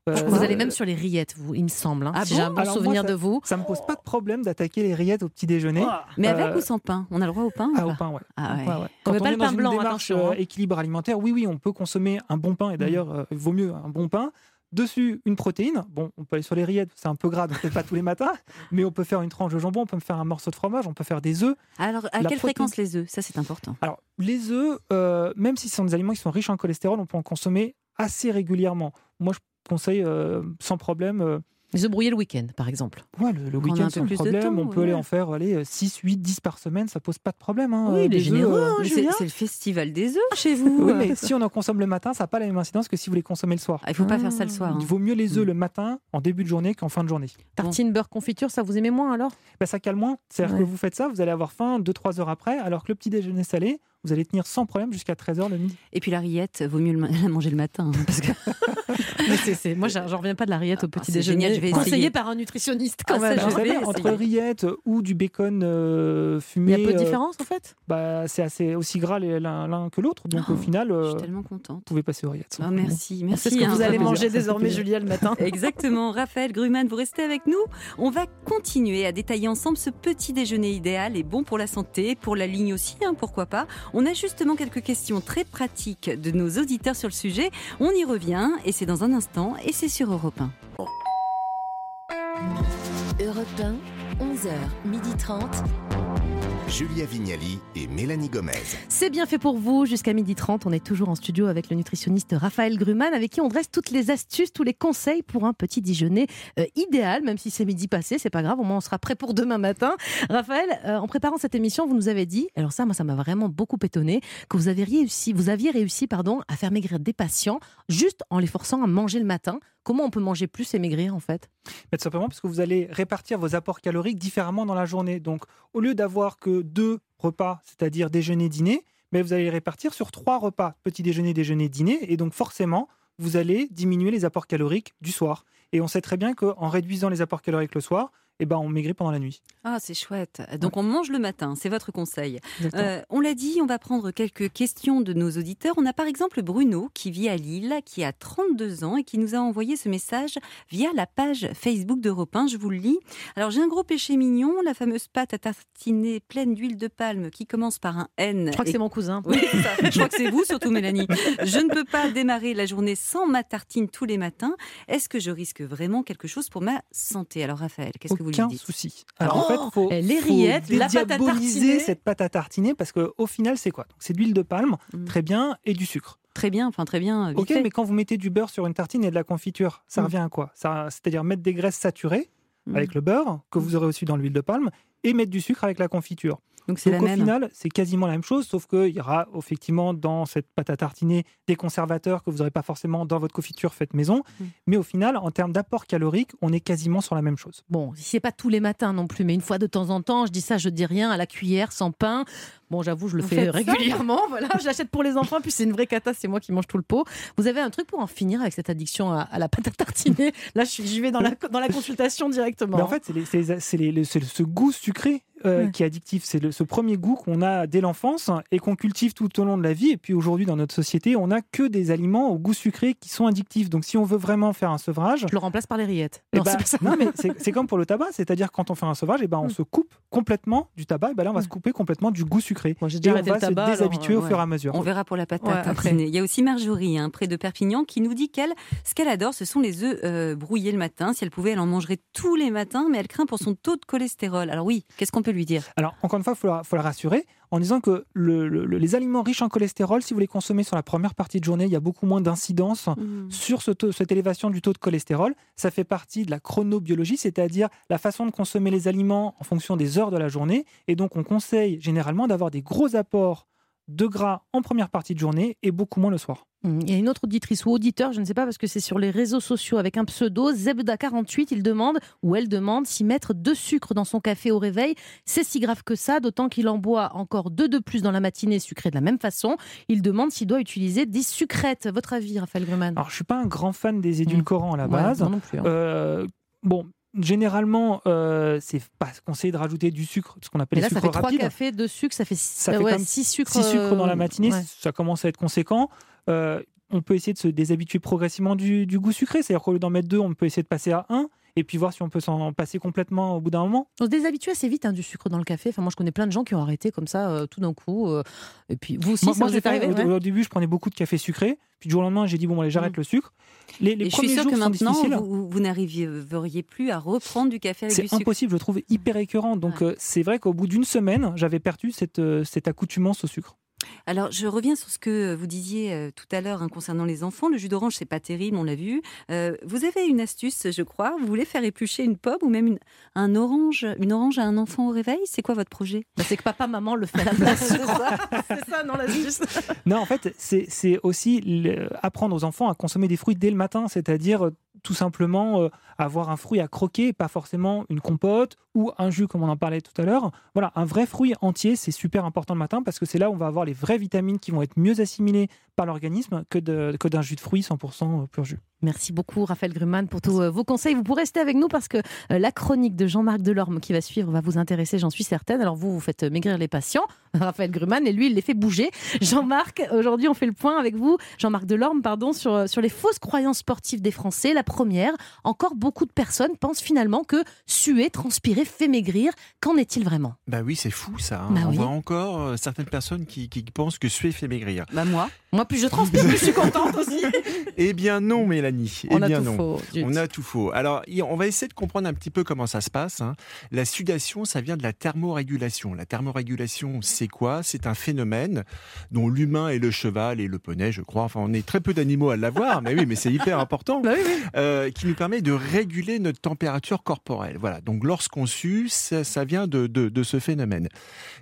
Speaker 18: Euh,
Speaker 3: Vous allez même sur les rillettes, vous, il me semble. hein,
Speaker 4: Ah
Speaker 3: si
Speaker 4: bon
Speaker 3: j'ai un bon
Speaker 18: Alors moi,
Speaker 3: souvenir
Speaker 18: ça-
Speaker 3: de vous.
Speaker 18: Ça me pose pas de problème d'attaquer les rillettes au petit déjeuner.
Speaker 4: Mais avec
Speaker 18: Euh,
Speaker 4: ou sans pain? On a le droit au pain ou
Speaker 18: Ah, au pain, ouais.
Speaker 4: Ah ouais.
Speaker 18: Ouais, ouais.
Speaker 3: On
Speaker 18: Quand
Speaker 3: met
Speaker 18: on
Speaker 3: pas
Speaker 18: est
Speaker 3: le
Speaker 18: dans
Speaker 3: pain
Speaker 18: une
Speaker 3: blanc,
Speaker 18: démarche
Speaker 3: attention,
Speaker 18: euh,
Speaker 3: hein.
Speaker 18: équilibre alimentaire, oui, oui, on peut consommer un bon pain, et d'ailleurs, euh, il vaut mieux un bon pain. Dessus, une protéine. Bon, on peut aller sur les rillettes, c'est un peu gras, donc pas tous les matins, <laughs> mais on peut faire une tranche de jambon, on peut faire un morceau de fromage, on peut faire des œufs.
Speaker 4: Alors, à
Speaker 18: La
Speaker 4: quelle
Speaker 18: protéine-
Speaker 4: fréquence les œufs? Ça, c'est important.
Speaker 18: Alors, les œufs, euh, même si ce sont des aliments qui sont riches en cholestérol, on peut en consommer assez régulièrement. Moi, je conseille euh, sans problème. euh,
Speaker 3: Les œufs brouillés le week-end, par exemple.
Speaker 18: Ouais, le, week-end, sans
Speaker 4: plus de
Speaker 18: problème.
Speaker 4: temps,
Speaker 18: on peut aller en faire allez, 6, 8, 10 par semaine, ça pose pas de problème. hein.
Speaker 3: Oui, il est
Speaker 18: Des œufs,
Speaker 3: généreux,
Speaker 18: euh,
Speaker 3: hein,
Speaker 4: c'est
Speaker 3: Julien
Speaker 4: c'est le festival des œufs <laughs> chez vous.
Speaker 18: Oui, mais si on en consomme le matin, ça n'a pas la même incidence que si vous les consommez le soir.
Speaker 4: Ah, il faut pas faire ça le soir. hein.
Speaker 18: Il vaut mieux les œufs
Speaker 4: Mm.
Speaker 18: le matin, en début de journée, qu'en fin de journée.
Speaker 3: Tartine, beurre, confiture, ça vous aimez moins alors?
Speaker 18: Ben, ça cale moins. C'est-à-dire
Speaker 3: Ouais.
Speaker 18: que vous faites ça, vous allez avoir faim 2-3 heures après, alors que le petit déjeuner salé, vous allez tenir sans problème jusqu'à 13h le midi.
Speaker 4: Et puis la rillette, vaut mieux <laughs> la manger le matin. hein, parce que... <laughs>
Speaker 3: Mais c'est- c'est- Moi, j'en reviens pas de la rillette au petit
Speaker 4: c'est
Speaker 3: déjeuner.
Speaker 4: génial, je vais
Speaker 3: Conseillé par un nutritionniste quand
Speaker 4: Ah, ça,
Speaker 3: même.
Speaker 4: je
Speaker 18: vous savez,
Speaker 4: essayer.
Speaker 18: entre rillettes ou du bacon euh,
Speaker 3: Il
Speaker 18: fumé,
Speaker 3: y a peu de
Speaker 18: euh,
Speaker 3: différence en fait?
Speaker 18: bah, c'est assez aussi gras l'un que l'autre. Donc
Speaker 4: Oh,
Speaker 18: au final,
Speaker 4: Je
Speaker 18: euh,
Speaker 4: suis
Speaker 18: vous
Speaker 4: tellement contente.
Speaker 18: pouvez passer aux rillettes.
Speaker 4: Ah, merci, merci.
Speaker 3: sait ce que
Speaker 4: hein,
Speaker 3: vous
Speaker 4: ça
Speaker 3: allez manger
Speaker 18: plaisir, ça
Speaker 3: désormais. <laughs> Julia, le matin.
Speaker 4: Exactement. Raphaël Gruman, vous restez avec nous. On va continuer à détailler ensemble ce petit déjeuner idéal et bon pour la santé, pour la ligne aussi, hein, pourquoi pas. On a justement quelques questions très pratiques de nos auditeurs sur le sujet. On y revient et c'est dans un instant et c'est sur Europe 1.
Speaker 1: Europe 1, 11h, 12h30.
Speaker 2: Julia Vignali et Mélanie Gomez.
Speaker 3: C'est bien fait pour vous. Jusqu'à 12h30, on est toujours en studio avec le nutritionniste Raphaël Gruman, avec qui on dresse toutes les astuces, tous les conseils pour un petit déjeuner euh, idéal, même si c'est midi passé, c'est pas grave, au moins on sera prêt pour demain matin. Raphaël, euh, en préparant cette émission, vous nous avez dit, alors ça, moi, ça m'a vraiment beaucoup étonné, que vous aviez réussi, vous aviez réussi, pardon, à faire maigrir des patients juste en les forçant à manger le matin. Comment on peut manger plus et maigrir en fait?
Speaker 18: Simplement parce que vous allez répartir vos apports caloriques différemment dans la journée. Donc, au lieu d'avoir que deux repas, c'est-à-dire déjeuner, dîner, vous allez les répartir sur trois repas, petit déjeuner, déjeuner, dîner, et donc forcément, vous allez diminuer les apports caloriques du soir. Et on sait très bien qu'en réduisant les apports caloriques le soir, eh ben, on maigrit pendant la nuit.
Speaker 4: Ah, c'est chouette. Donc on mange le matin, c'est votre conseil. Euh, on l'a dit, on va prendre quelques questions de nos auditeurs. On a par exemple Bruno qui vit à Lille, qui a 32 ans et qui nous a envoyé ce message via la page Facebook d'Europe 1. Je vous le lis. Alors j'ai un gros péché mignon, la fameuse pâte à tartiner pleine d'huile de palme qui commence par un N.
Speaker 3: Je crois que c'est mon cousin.
Speaker 4: Oui, c'est ça. Je crois que c'est vous surtout, Mélanie. Je ne peux pas démarrer la journée sans ma tartine tous les matins. Est-ce que je risque vraiment quelque chose pour ma santé? Alors Raphaël, qu'est-ce que lui
Speaker 18: Aucun souci. Alors en fait,
Speaker 3: Oh,
Speaker 18: faut,
Speaker 3: eh, les
Speaker 18: faut
Speaker 3: rillettes, la pâte à
Speaker 18: dédiaboliser
Speaker 3: tartiner.
Speaker 18: cette pâte à tartiner parce qu'au final, c'est quoi? C'est de l'huile de palme,
Speaker 4: Mm.
Speaker 18: très bien, et du sucre.
Speaker 4: Très bien, enfin très bien.
Speaker 18: Ok,
Speaker 4: fait.
Speaker 18: mais quand vous mettez du beurre sur une tartine et de la confiture, ça
Speaker 4: Mm.
Speaker 18: revient à quoi? C'est-à-dire mettre des graisses saturées
Speaker 4: Mm.
Speaker 18: avec le beurre que vous aurez reçu dans l'huile de palme et mettre du sucre avec la confiture.
Speaker 4: Donc c'est la
Speaker 18: au
Speaker 4: même.
Speaker 18: final, c'est quasiment la même chose, sauf qu'il y aura effectivement dans cette pâte à tartiner des conservateurs que vous n'aurez pas forcément dans votre confiture faite maison.
Speaker 4: Mm.
Speaker 18: Mais au final, en termes d'apport calorique, on est quasiment sur la même chose.
Speaker 3: Bon, c'est pas tous les matins non plus, mais une fois de temps en temps, je dis ça, je dis rien, à la cuillère, sans pain. Bon, j'avoue, je le
Speaker 4: Vous
Speaker 3: fais régulièrement. <laughs> Voilà, je l'achète pour les enfants, puis c'est une vraie cata, c'est moi qui mange tout le pot. Vous avez un truc pour en finir avec cette addiction à, à la pâte à tartiner? <laughs> Là, je vais dans la, dans la consultation directement.
Speaker 18: Mais en fait, c'est ce goût sucré euh,
Speaker 3: Ouais.
Speaker 18: qui est addictif. C'est ce premier goût qu'on a dès l'enfance et qu'on cultive tout au long de la vie. Et puis aujourd'hui, dans notre société, on n'a que des aliments au goût sucré qui sont addictifs. Donc si on veut vraiment faire un sevrage.
Speaker 3: Je le remplace par les rillettes.
Speaker 18: eh
Speaker 3: Non,
Speaker 18: ben,
Speaker 3: c'est pas ça.
Speaker 18: non, mais c'est c'est comme pour le tabac, c'est-à-dire quand on fait un sevrage, eh ben, on se coupe complètement du tabac, et ben là on va se couper complètement du goût sucré.
Speaker 3: j'ai
Speaker 18: et on va
Speaker 3: le
Speaker 18: se
Speaker 3: tabac, alors,
Speaker 18: déshabituer au
Speaker 3: euh,
Speaker 18: fur et à mesure.
Speaker 4: On verra pour la patate
Speaker 3: Ouais, après.
Speaker 4: dîner. Il y a aussi Marjorie, hein, près de Perpignan, qui nous dit qu'elle, ce qu'elle adore, ce sont les œufs euh, brouillés le matin. Si elle pouvait, elle en mangerait tous les matins, mais elle craint pour son taux de cholestérol. Alors oui, qu'est-ce qu'on peut lui dire
Speaker 18: Alors, encore une fois, il faut, la- faut la rassurer en disant que le- le- le- les aliments riches en cholestérol, si vous les consommez sur la première partie de journée, il y a beaucoup moins d'incidence
Speaker 3: Mmh.
Speaker 18: sur ce taux- cette élévation du taux de cholestérol. Ça fait partie de la chronobiologie, c'est-à-dire la façon de consommer les aliments en fonction des heures de la journée. Et donc, on conseille généralement d'avoir des gros apports de gras en première partie de journée et beaucoup moins le soir.
Speaker 3: Hum, Il y a une autre auditrice ou auditeur, je ne sais pas parce que c'est sur les réseaux sociaux avec un pseudo, Zebda48, il demande ou elle demande si mettre deux sucres dans son café au réveil, c'est si grave que ça, d'autant qu'il en boit encore deux de plus dans la matinée sucré de la même façon. Il demande s'il doit utiliser des sucrettes. Votre avis, Raphaël Gruman
Speaker 18: Alors, je suis pas un grand fan des édulcorants à la
Speaker 3: Ouais,
Speaker 18: base.
Speaker 3: moi non plus, hein.
Speaker 18: Euh, bon, généralement, euh, c'est pas conseillé de rajouter du sucre, ce qu'on appelle
Speaker 3: là,
Speaker 18: les
Speaker 3: ça
Speaker 18: sucres
Speaker 3: fait trois
Speaker 18: rapides.
Speaker 3: cafés, deux sucres, ça fait,
Speaker 18: ça
Speaker 3: euh,
Speaker 18: fait
Speaker 3: ouais,
Speaker 18: comme
Speaker 3: six sucres.
Speaker 18: six sucres dans la
Speaker 3: euh,
Speaker 18: matinée,
Speaker 3: ouais.
Speaker 18: ça commence à être conséquent. Euh, on peut essayer de se déshabituer progressivement du, du goût sucré, c'est-à-dire qu'au lieu d'en mettre deux, on peut essayer de passer à un, et puis voir si on peut s'en passer complètement au bout d'un moment.
Speaker 3: On se déshabitue assez vite hein, du sucre dans le café. Enfin, moi, je connais plein de gens qui ont arrêté comme ça euh, tout d'un coup. euh, et puis, vous aussi,
Speaker 18: moi,
Speaker 3: ça
Speaker 18: moi,
Speaker 3: vous est arrivé
Speaker 18: au,
Speaker 3: ouais
Speaker 18: au début, je prenais beaucoup de café sucré, puis du jour au lendemain, j'ai dit bon, allez, j'arrête le sucre. Les, les
Speaker 4: Et je suis
Speaker 18: premiers
Speaker 4: sûre
Speaker 18: jours
Speaker 4: que maintenant, vous, vous n'arriveriez plus à reprendre du café avec du
Speaker 18: C'est
Speaker 4: sucre.
Speaker 18: impossible, je le trouve hyper écœurant. Donc, euh, c'est vrai qu'au bout d'une semaine, j'avais perdu cette, cette accoutumance au sucre.
Speaker 4: Alors, je reviens sur ce que vous disiez euh, tout à l'heure hein, concernant les enfants. Le jus d'orange, c'est pas terrible, on l'a vu. Euh, vous avez une astuce, je crois. Vous voulez faire éplucher une pomme ou même une, un orange, une orange à un enfant au réveil? C'est quoi votre projet?
Speaker 3: Bah, C'est que papa, maman le fait à la place. c'est ça, non, l'astuce. <laughs>
Speaker 18: Non, en fait, c'est aussi le- apprendre aux enfants à consommer des fruits dès le matin, c'est-à-dire euh, tout simplement euh, avoir un fruit à croquer, pas forcément une compote ou un jus comme on en parlait tout à l'heure. Voilà, un vrai fruit entier, c'est super important le matin parce que c'est là où on va avoir les vraies vitamines qui vont être mieux assimilées par l'organisme que de- que d'un jus de fruits 100% pur jus.
Speaker 3: Merci beaucoup, Raphaël Gruman, pour tous euh, vos conseils. Vous pourrez rester avec nous parce que euh, la chronique de Jean-Marc Delorme qui va suivre va vous intéresser, j'en suis certaine. Alors, vous, vous faites euh, maigrir les patients, <laughs> Raphaël Gruman, et lui, il les fait bouger. Jean-Marc, aujourd'hui, on fait le point avec vous, Jean-Marc Delorme, pardon, sur, euh, sur les fausses croyances sportives des Français. La première, encore beaucoup de personnes pensent finalement que suer, transpirer fait maigrir. Qu'en est-il vraiment?
Speaker 17: Bah oui, c'est fou ça. hein.
Speaker 3: Bah
Speaker 17: On
Speaker 3: oui.
Speaker 17: voit encore euh, certaines personnes qui, qui pensent que suer fait maigrir.
Speaker 4: Bah moi.
Speaker 3: Moi, plus je transpire, plus je suis contente aussi. <laughs>
Speaker 17: Eh bien non, Mélanie.
Speaker 3: On
Speaker 17: eh
Speaker 3: a
Speaker 17: bien
Speaker 3: tout
Speaker 17: non.
Speaker 3: faux.
Speaker 17: On a tout faux. Alors, on va essayer de comprendre un petit peu comment ça se passe. hein. La sudation, ça vient de la thermorégulation. La thermorégulation, c'est quoi? C'est un phénomène dont l'humain et le cheval et le poney, je crois. Enfin, on est très peu d'animaux à l'avoir, mais oui, mais c'est hyper important. <laughs>
Speaker 3: Bah
Speaker 17: euh, qui nous permet de réguler notre température corporelle. Voilà. Donc, lorsqu'on sue, ça, ça vient de, de- de ce phénomène.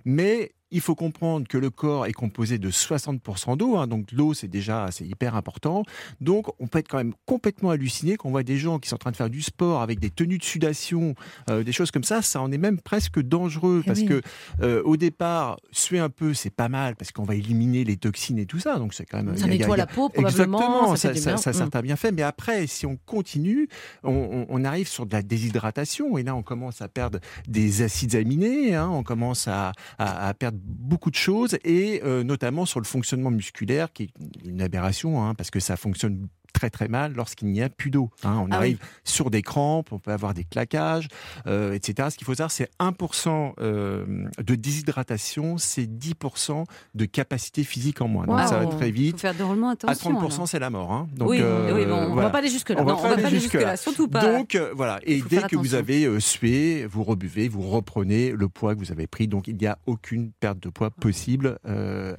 Speaker 17: Mais il faut comprendre que le corps est composé de 60% d'eau, hein, donc l'eau c'est déjà c'est hyper important. Donc on peut être quand même complètement halluciné quand on voit des gens qui sont en train de faire du sport avec des tenues de sudation, euh, des choses comme ça, ça en est même presque dangereux
Speaker 3: Eh
Speaker 17: parce
Speaker 3: oui.
Speaker 17: que euh, au départ suer un peu c'est pas mal parce qu'on va éliminer les toxines et tout ça, donc c'est quand même
Speaker 3: Ça
Speaker 17: il y a- il y a-
Speaker 3: nettoie la peau, probablement,
Speaker 17: Exactement,
Speaker 3: ça
Speaker 17: ça,
Speaker 3: bien.
Speaker 17: ça, ça
Speaker 3: Mm.
Speaker 17: bien fait, mais après si on continue, on, on- on arrive sur de la déshydratation et là on commence à perdre des acides aminés, hein, on commence à, à- à perdre beaucoup de choses et euh, notamment sur le fonctionnement musculaire qui est une aberration hein, parce que ça fonctionne très très mal lorsqu'il n'y a plus d'eau. hein. On
Speaker 4: Ah
Speaker 17: arrive
Speaker 4: oui.
Speaker 17: sur des crampes, on peut avoir des claquages, euh, etc. Ce qu'il faut savoir, c'est 1% euh, de déshydratation, c'est 10% de capacité physique en moins. Donc
Speaker 4: Wow.
Speaker 17: ça va très vite.
Speaker 4: faut faire drôlement
Speaker 17: À
Speaker 4: attention.
Speaker 17: 30%,
Speaker 4: alors.
Speaker 17: c'est la mort. hein. Donc,
Speaker 4: Oui,
Speaker 17: euh,
Speaker 4: oui, bon, on va
Speaker 17: voilà.
Speaker 3: pas aller jusque-là.
Speaker 17: On va
Speaker 4: Non,
Speaker 17: pas aller jusque-là.
Speaker 4: surtout pas.
Speaker 17: Donc voilà. Et dès que vous avez sué, vous rebuvez, vous reprenez le poids que vous avez pris. Donc il n'y a aucune perte de poids possible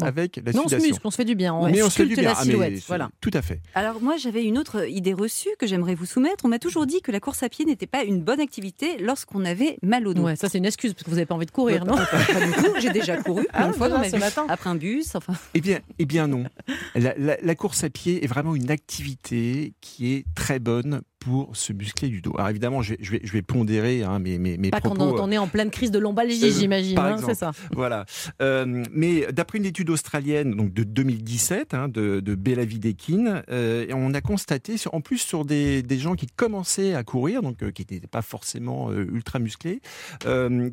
Speaker 17: avec la
Speaker 3: Mais on se
Speaker 17: sudation.
Speaker 3: muscle, on se fait du bien. On
Speaker 17: Mais on se fait du bien.
Speaker 3: la
Speaker 17: Ah, mais
Speaker 3: silhouette. voilà.
Speaker 17: Tout à fait.
Speaker 4: Alors moi j'avais une autre idée reçue que j'aimerais vous soumettre. On m'a toujours dit que la course à pied n'était pas une bonne activité lorsqu'on avait mal au dos.
Speaker 3: Ouais, ça c'est une excuse parce que vous n'avez pas envie de courir, non
Speaker 4: Pas du tout, j'ai déjà couru
Speaker 3: Ah,
Speaker 4: une fois dans ma
Speaker 3: ce
Speaker 4: vie.
Speaker 3: matin.
Speaker 4: Après un bus, enfin.
Speaker 17: Eh bien, eh bien non. La, la- la course à pied est vraiment une activité qui est très bonne pour se muscler du dos. Alors évidemment, je vais, je vais, je vais pondérer hein, mes, mes, mes
Speaker 3: Pas quand
Speaker 17: propos.
Speaker 3: on, on est en pleine crise de lombalgie,
Speaker 17: Euh,
Speaker 3: j'imagine. hein,
Speaker 17: exemple.
Speaker 3: c'est ça.
Speaker 17: Voilà. Euh, mais d'après une étude australienne donc de 2017 hein, de, de Bella Videkin, euh, on a constaté, sur- en plus sur des, des gens qui commençaient à courir, donc euh, qui n'étaient pas forcément ultra musclés,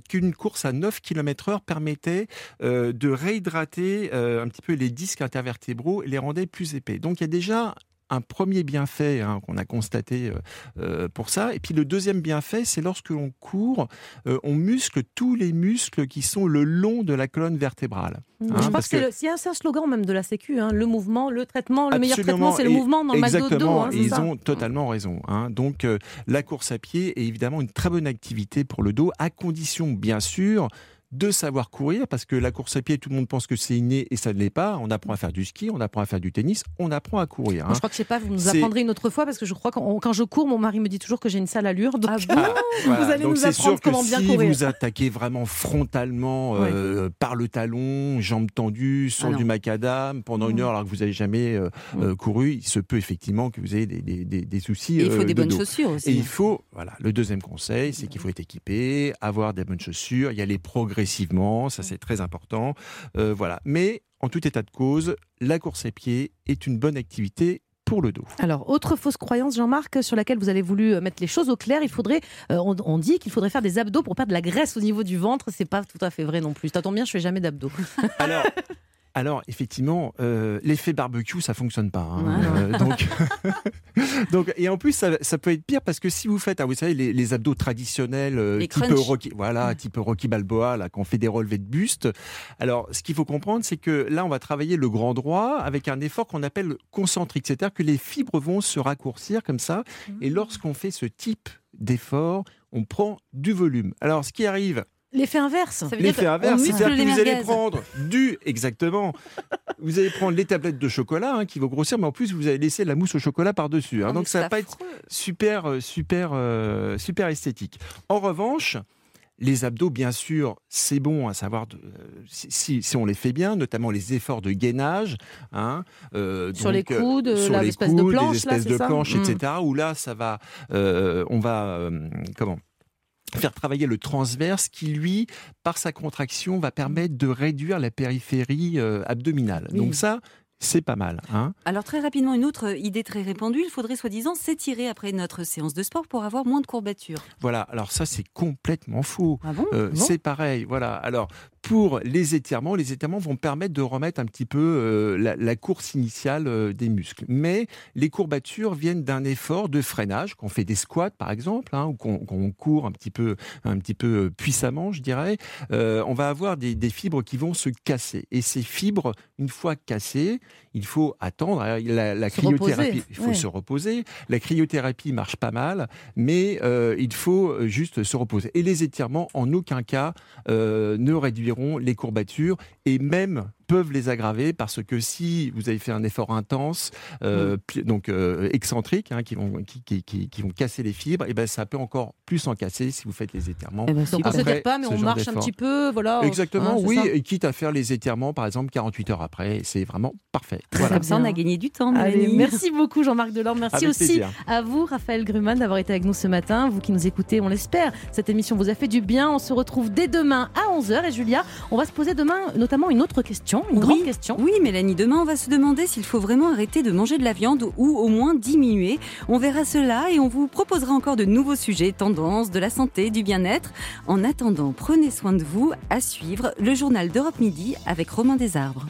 Speaker 17: qu'une course à 9 km/h permettait de réhydrater un petit peu les disques intervertébraux et les rendait plus épais. Donc il y a déjà un premier bienfait hein, qu'on a constaté euh, euh, pour ça. Et puis le deuxième bienfait, c'est lorsque l'on court, euh, on muscle tous les muscles qui sont le long de la colonne vertébrale.
Speaker 3: je
Speaker 17: Hein,
Speaker 3: crois que
Speaker 17: parce
Speaker 3: c'est un, slogan même de la Sécu, hein, le mouvement, le traitement, le meilleur traitement, c'est le mouvement dans le mal de dos.
Speaker 17: Exactement, et
Speaker 3: c'est
Speaker 17: ils
Speaker 3: ça
Speaker 17: ont totalement raison. Donc euh, la course à pied est évidemment une très bonne activité pour le dos, à condition bien sûr de savoir courir, parce que la course à pied, tout le monde pense que c'est inné et ça ne l'est pas. On apprend à faire du ski, on apprend à faire du tennis, on apprend à courir. Hein.
Speaker 3: je crois que je sais pas, vous nous apprendrez une autre fois parce que je crois que quand je cours, mon mari me dit toujours que j'ai une sale allure. Donc
Speaker 17: Ah, <laughs> voilà.
Speaker 3: vous allez
Speaker 17: Donc
Speaker 3: nous apprendre
Speaker 17: sûr que
Speaker 3: comment bien
Speaker 17: si
Speaker 3: courir.
Speaker 17: vous attaquez vraiment frontalement euh, par le talon, jambes tendues, sur
Speaker 3: Ah
Speaker 17: du macadam pendant une heure alors que vous n'avez jamais euh, euh, couru, il se peut effectivement que vous ayez des, des- des- des soucis.
Speaker 4: Et il faut
Speaker 17: euh,
Speaker 4: des
Speaker 17: de
Speaker 4: bonnes
Speaker 17: dos.
Speaker 4: chaussures aussi.
Speaker 17: Et il faut, voilà, le deuxième conseil, c'est qu'il faut être équipé, avoir des bonnes chaussures, y aller progressivement, ça c'est très important. Euh, voilà. Mais en tout état de cause, la course à pied est une bonne activité pour le dos.
Speaker 3: Alors, autre fausse croyance, Jean-Marc, sur laquelle vous avez voulu euh, mettre les choses au clair, il faudrait, euh, on, on dit qu'il faudrait faire des abdos pour perdre de la graisse au niveau du ventre. C'est pas tout à fait vrai non plus. Ça tombe bien, je fais jamais d'abdos.
Speaker 17: Alors, alors effectivement, euh, l'effet barbecue, ça fonctionne pas. hein.
Speaker 3: Ouais.
Speaker 17: Euh, <laughs> donc, <laughs> donc, et en plus, ça, ça peut être pire parce que si vous faites, ah, vous savez, les, les abdos traditionnels, euh,
Speaker 4: Les
Speaker 17: type. Rocky, voilà, type Rocky Balboa, là, qu'on fait des relevés de buste. Alors, ce qu'il faut comprendre, c'est que là, on va travailler le grand droit avec un effort qu'on appelle concentrique, c'est-à-dire que les fibres vont se raccourcir comme ça. Et lorsqu'on fait ce type d'effort, on prend du volume. Alors, ce qui arrive
Speaker 3: L'effet inverse.
Speaker 17: L'effet inverse, c'est-à-dire que vous allez prendre du, exactement, vous allez prendre les tablettes de chocolat hein, qui vont grossir, mais en plus vous allez laisser la mousse au chocolat par-dessus. hein.
Speaker 4: Ah,
Speaker 17: donc ça va pas être super, euh, super, euh, super esthétique. En revanche, les abdos, bien sûr, c'est bon à savoir de- euh, si, si- si on les fait bien, notamment les efforts de gainage. hein, euh,
Speaker 3: Sur les
Speaker 17: donc,
Speaker 3: coudes,
Speaker 17: sur
Speaker 3: là,
Speaker 17: les
Speaker 3: de
Speaker 17: coudes,
Speaker 3: planche, là,
Speaker 17: espèces
Speaker 3: c'est
Speaker 17: de planches,
Speaker 3: Mm.
Speaker 17: etc. Où là, ça va, euh, on va, euh, comment? Faire travailler le transverse qui, lui, par sa contraction, va permettre de réduire la périphérie euh, abdominale.
Speaker 4: Oui.
Speaker 17: Donc ça, c'est pas mal. Hein
Speaker 4: Alors très rapidement, une autre idée très répandue, il faudrait soi-disant s'étirer après notre séance de sport pour avoir moins de courbatures.
Speaker 17: Voilà, alors ça c'est complètement faux.
Speaker 4: Ah bon?
Speaker 17: Euh,
Speaker 4: Bon.
Speaker 17: C'est pareil, voilà. Alors pour les étirements, les étirements vont permettre de remettre un petit peu euh, la, la course initiale euh, des muscles. Mais les courbatures viennent d'un effort de freinage, qu'on fait des squats par exemple, hein, ou qu'on court un petit peu, un petit peu puissamment, je dirais. Euh, on va avoir des, des fibres qui vont se casser. Et ces fibres, une fois cassées, il faut attendre. La, la
Speaker 3: Se reposer,
Speaker 17: cryothérapie, il faut
Speaker 3: ouais.
Speaker 17: se reposer. La cryothérapie marche pas mal, mais euh, il faut euh, juste se reposer. Et les étirements, en aucun cas, euh, ne réduiront les courbatures et même peuvent les aggraver parce que si vous avez fait un effort intense, euh, pi- donc euh, excentrique, hein, qui, vont, qui, qui- qui- qui vont casser les fibres, et ben ça peut encore plus en casser si vous faites les étirements.
Speaker 3: Donc on
Speaker 17: après
Speaker 3: s'étire pas, mais on marche un petit peu, voilà.
Speaker 17: Exactement,
Speaker 3: Hein,
Speaker 17: oui, et quitte à faire les étirements, par exemple, 48 heures après, c'est vraiment parfait.
Speaker 4: Comme ça, on a gagné du temps,
Speaker 3: Allez, merci beaucoup Jean-Marc Delors. Merci
Speaker 17: Avec
Speaker 3: aussi
Speaker 17: plaisir.
Speaker 3: à vous, Raphaël Gruman, d'avoir été avec nous ce matin. Vous qui nous écoutez, on l'espère. Cette émission vous a fait du bien. On se retrouve dès demain à 11h. Et Julia, on va se poser demain notamment une autre question, une grande question.
Speaker 4: Oui, Mélanie, demain, on va se demander s'il faut vraiment arrêter de manger de la viande ou au moins diminuer. On verra cela et on vous proposera encore de nouveaux sujets, tendances, de la santé, du bien-être. En attendant, prenez soin de vous. À suivre, le journal d'Europe Midi avec Romain Desarbres.